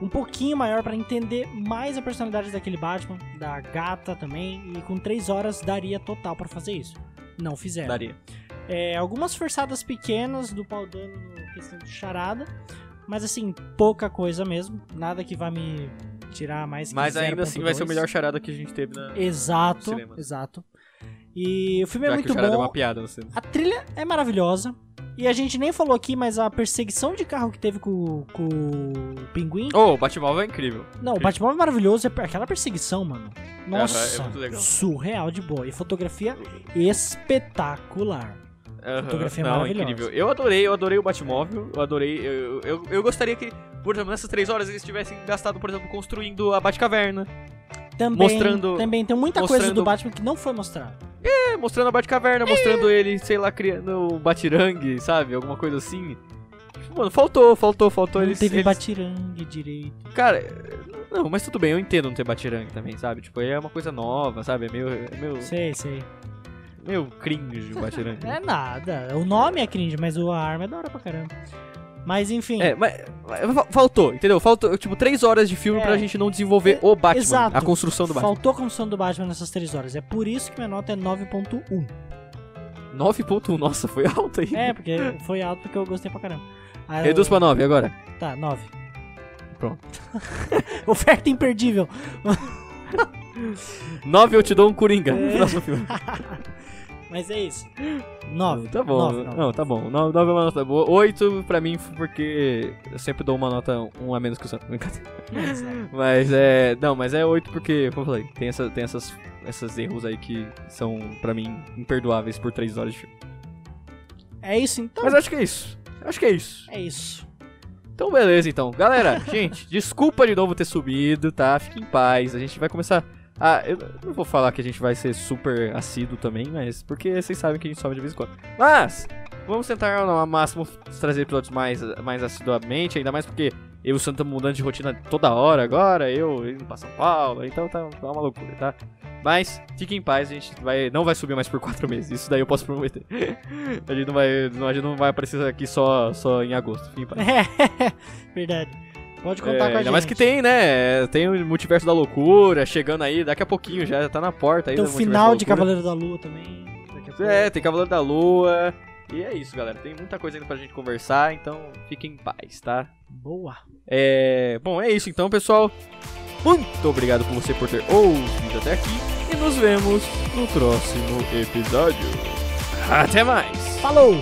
Speaker 2: um pouquinho maior pra entender mais a personalidade daquele Batman, da gata também, e com três horas daria total pra fazer isso. Não fizeram.
Speaker 1: Daria.
Speaker 2: É, algumas forçadas pequenas do pau dano no questão de charada, mas assim, pouca coisa mesmo, nada que vá me tirar mais que
Speaker 1: Mas ainda assim vai ser o
Speaker 2: 0.2.
Speaker 1: melhor charada que a gente teve na.
Speaker 2: Exato, exato. E o filme é
Speaker 1: Já que
Speaker 2: muito
Speaker 1: é
Speaker 2: bom.
Speaker 1: cinema.
Speaker 2: A trilha é maravilhosa. E a gente nem falou aqui, mas a perseguição de carro que teve com, com o pinguim.
Speaker 1: Oh, o Batmóvel é incrível.
Speaker 2: Não, o Batman é maravilhoso. é Aquela perseguição, mano. Nossa,
Speaker 1: é muito legal.
Speaker 2: surreal de boa. E fotografia espetacular.
Speaker 1: Aham,
Speaker 2: Fotografia
Speaker 1: Não,
Speaker 2: maravilhosa.
Speaker 1: incrível. Eu adorei, eu adorei o Batmóvel. Eu adorei. Eu, eu, eu gostaria que, por exemplo, nessas três horas eles tivessem gastado, por exemplo, construindo a Batcaverna.
Speaker 2: Também,
Speaker 1: Mostrando-
Speaker 2: também tem muita coisa do Batman que não foi mostrada.
Speaker 1: É, mostrando a Batcaverna, mostrando ele, sei lá, criando o Batirangue, sabe? Alguma coisa assim. Mano, faltou, faltou, faltou.
Speaker 2: Não
Speaker 1: eles,
Speaker 2: teve
Speaker 1: eles-
Speaker 2: batirangue direito.
Speaker 1: Cara, não, mas tudo bem, eu entendo não ter Batirangue também, sabe? Tipo, é uma coisa nova, sabe? É meio, é meio,
Speaker 2: Sei, sei.
Speaker 1: meio cringe o Batirangue. *laughs*
Speaker 2: É nada. O nome é cringe, mas a arma é da hora pra caramba. Mas enfim.
Speaker 1: É, mas, mas fa- faltou, entendeu? Faltou, tipo, três horas de filme
Speaker 2: É.
Speaker 1: pra gente não desenvolver o Batman,
Speaker 2: Exato.
Speaker 1: a construção do Batman.
Speaker 2: Faltou a construção do Batman nessas três horas. É por isso que minha nota é 9.1.
Speaker 1: 9.1, nossa, foi alto aí.
Speaker 2: É, porque foi alto porque eu gostei pra caramba. Aí
Speaker 1: Reduz
Speaker 2: eu-
Speaker 1: pra 9 agora.
Speaker 2: Tá, 9.
Speaker 1: Pronto. *laughs*
Speaker 2: Oferta imperdível. *laughs*
Speaker 1: 9 eu te dou um Coringa
Speaker 2: É.
Speaker 1: próximo filme. *laughs*
Speaker 2: Mas é isso. 9.
Speaker 1: Tá bom, não, tá bom. 9, é uma nota boa. 8 pra mim, porque eu sempre dou uma nota 1 a menos que o Santos. Brincadeira. Mas é. Não, mas é 8 porque, como eu falei, tem, essa, tem essas, esses erros aí que são, pra mim, imperdoáveis por 3 horas de filme.
Speaker 2: É isso então.
Speaker 1: Mas acho que é isso. Acho que é isso.
Speaker 2: É isso.
Speaker 1: Então, beleza, então. Galera, *laughs* gente, desculpa de novo ter subido, tá? Fique em paz. A gente vai começar. Ah, eu não vou falar que a gente vai ser super assíduo também, mas. Porque vocês sabem que a gente sobe de vez em quando. Mas, vamos tentar ao máximo trazer episódios mais, mais assiduamente, ainda mais porque eu e o Santo estamos mudando de rotina toda hora agora, eu indo pra São Paulo, então tá, tá uma loucura, tá? Mas, fique em paz, a gente vai, não vai subir mais por *laughs* quatro meses, isso daí eu posso prometer. *laughs* a, gente não vai, a gente não vai aparecer aqui só, só em agosto, fique em paz. *laughs*
Speaker 2: Verdade. Pode contar
Speaker 1: É,
Speaker 2: com a
Speaker 1: ainda
Speaker 2: gente.
Speaker 1: mais que tem, né? Tem o Multiverso da Loucura chegando aí, daqui a pouquinho já, tá na porta aí.
Speaker 2: Tem o final de. Cavaleiro da Lua também.
Speaker 1: É, tem Cavaleiro da Lua. E é isso, galera. Tem muita coisa ainda pra gente conversar, então fiquem em paz, tá?
Speaker 2: Boa.
Speaker 1: É... Bom, é isso então, pessoal. Muito obrigado por você por ter ouvido até aqui. E nos vemos no próximo episódio. Até mais!
Speaker 2: Falou!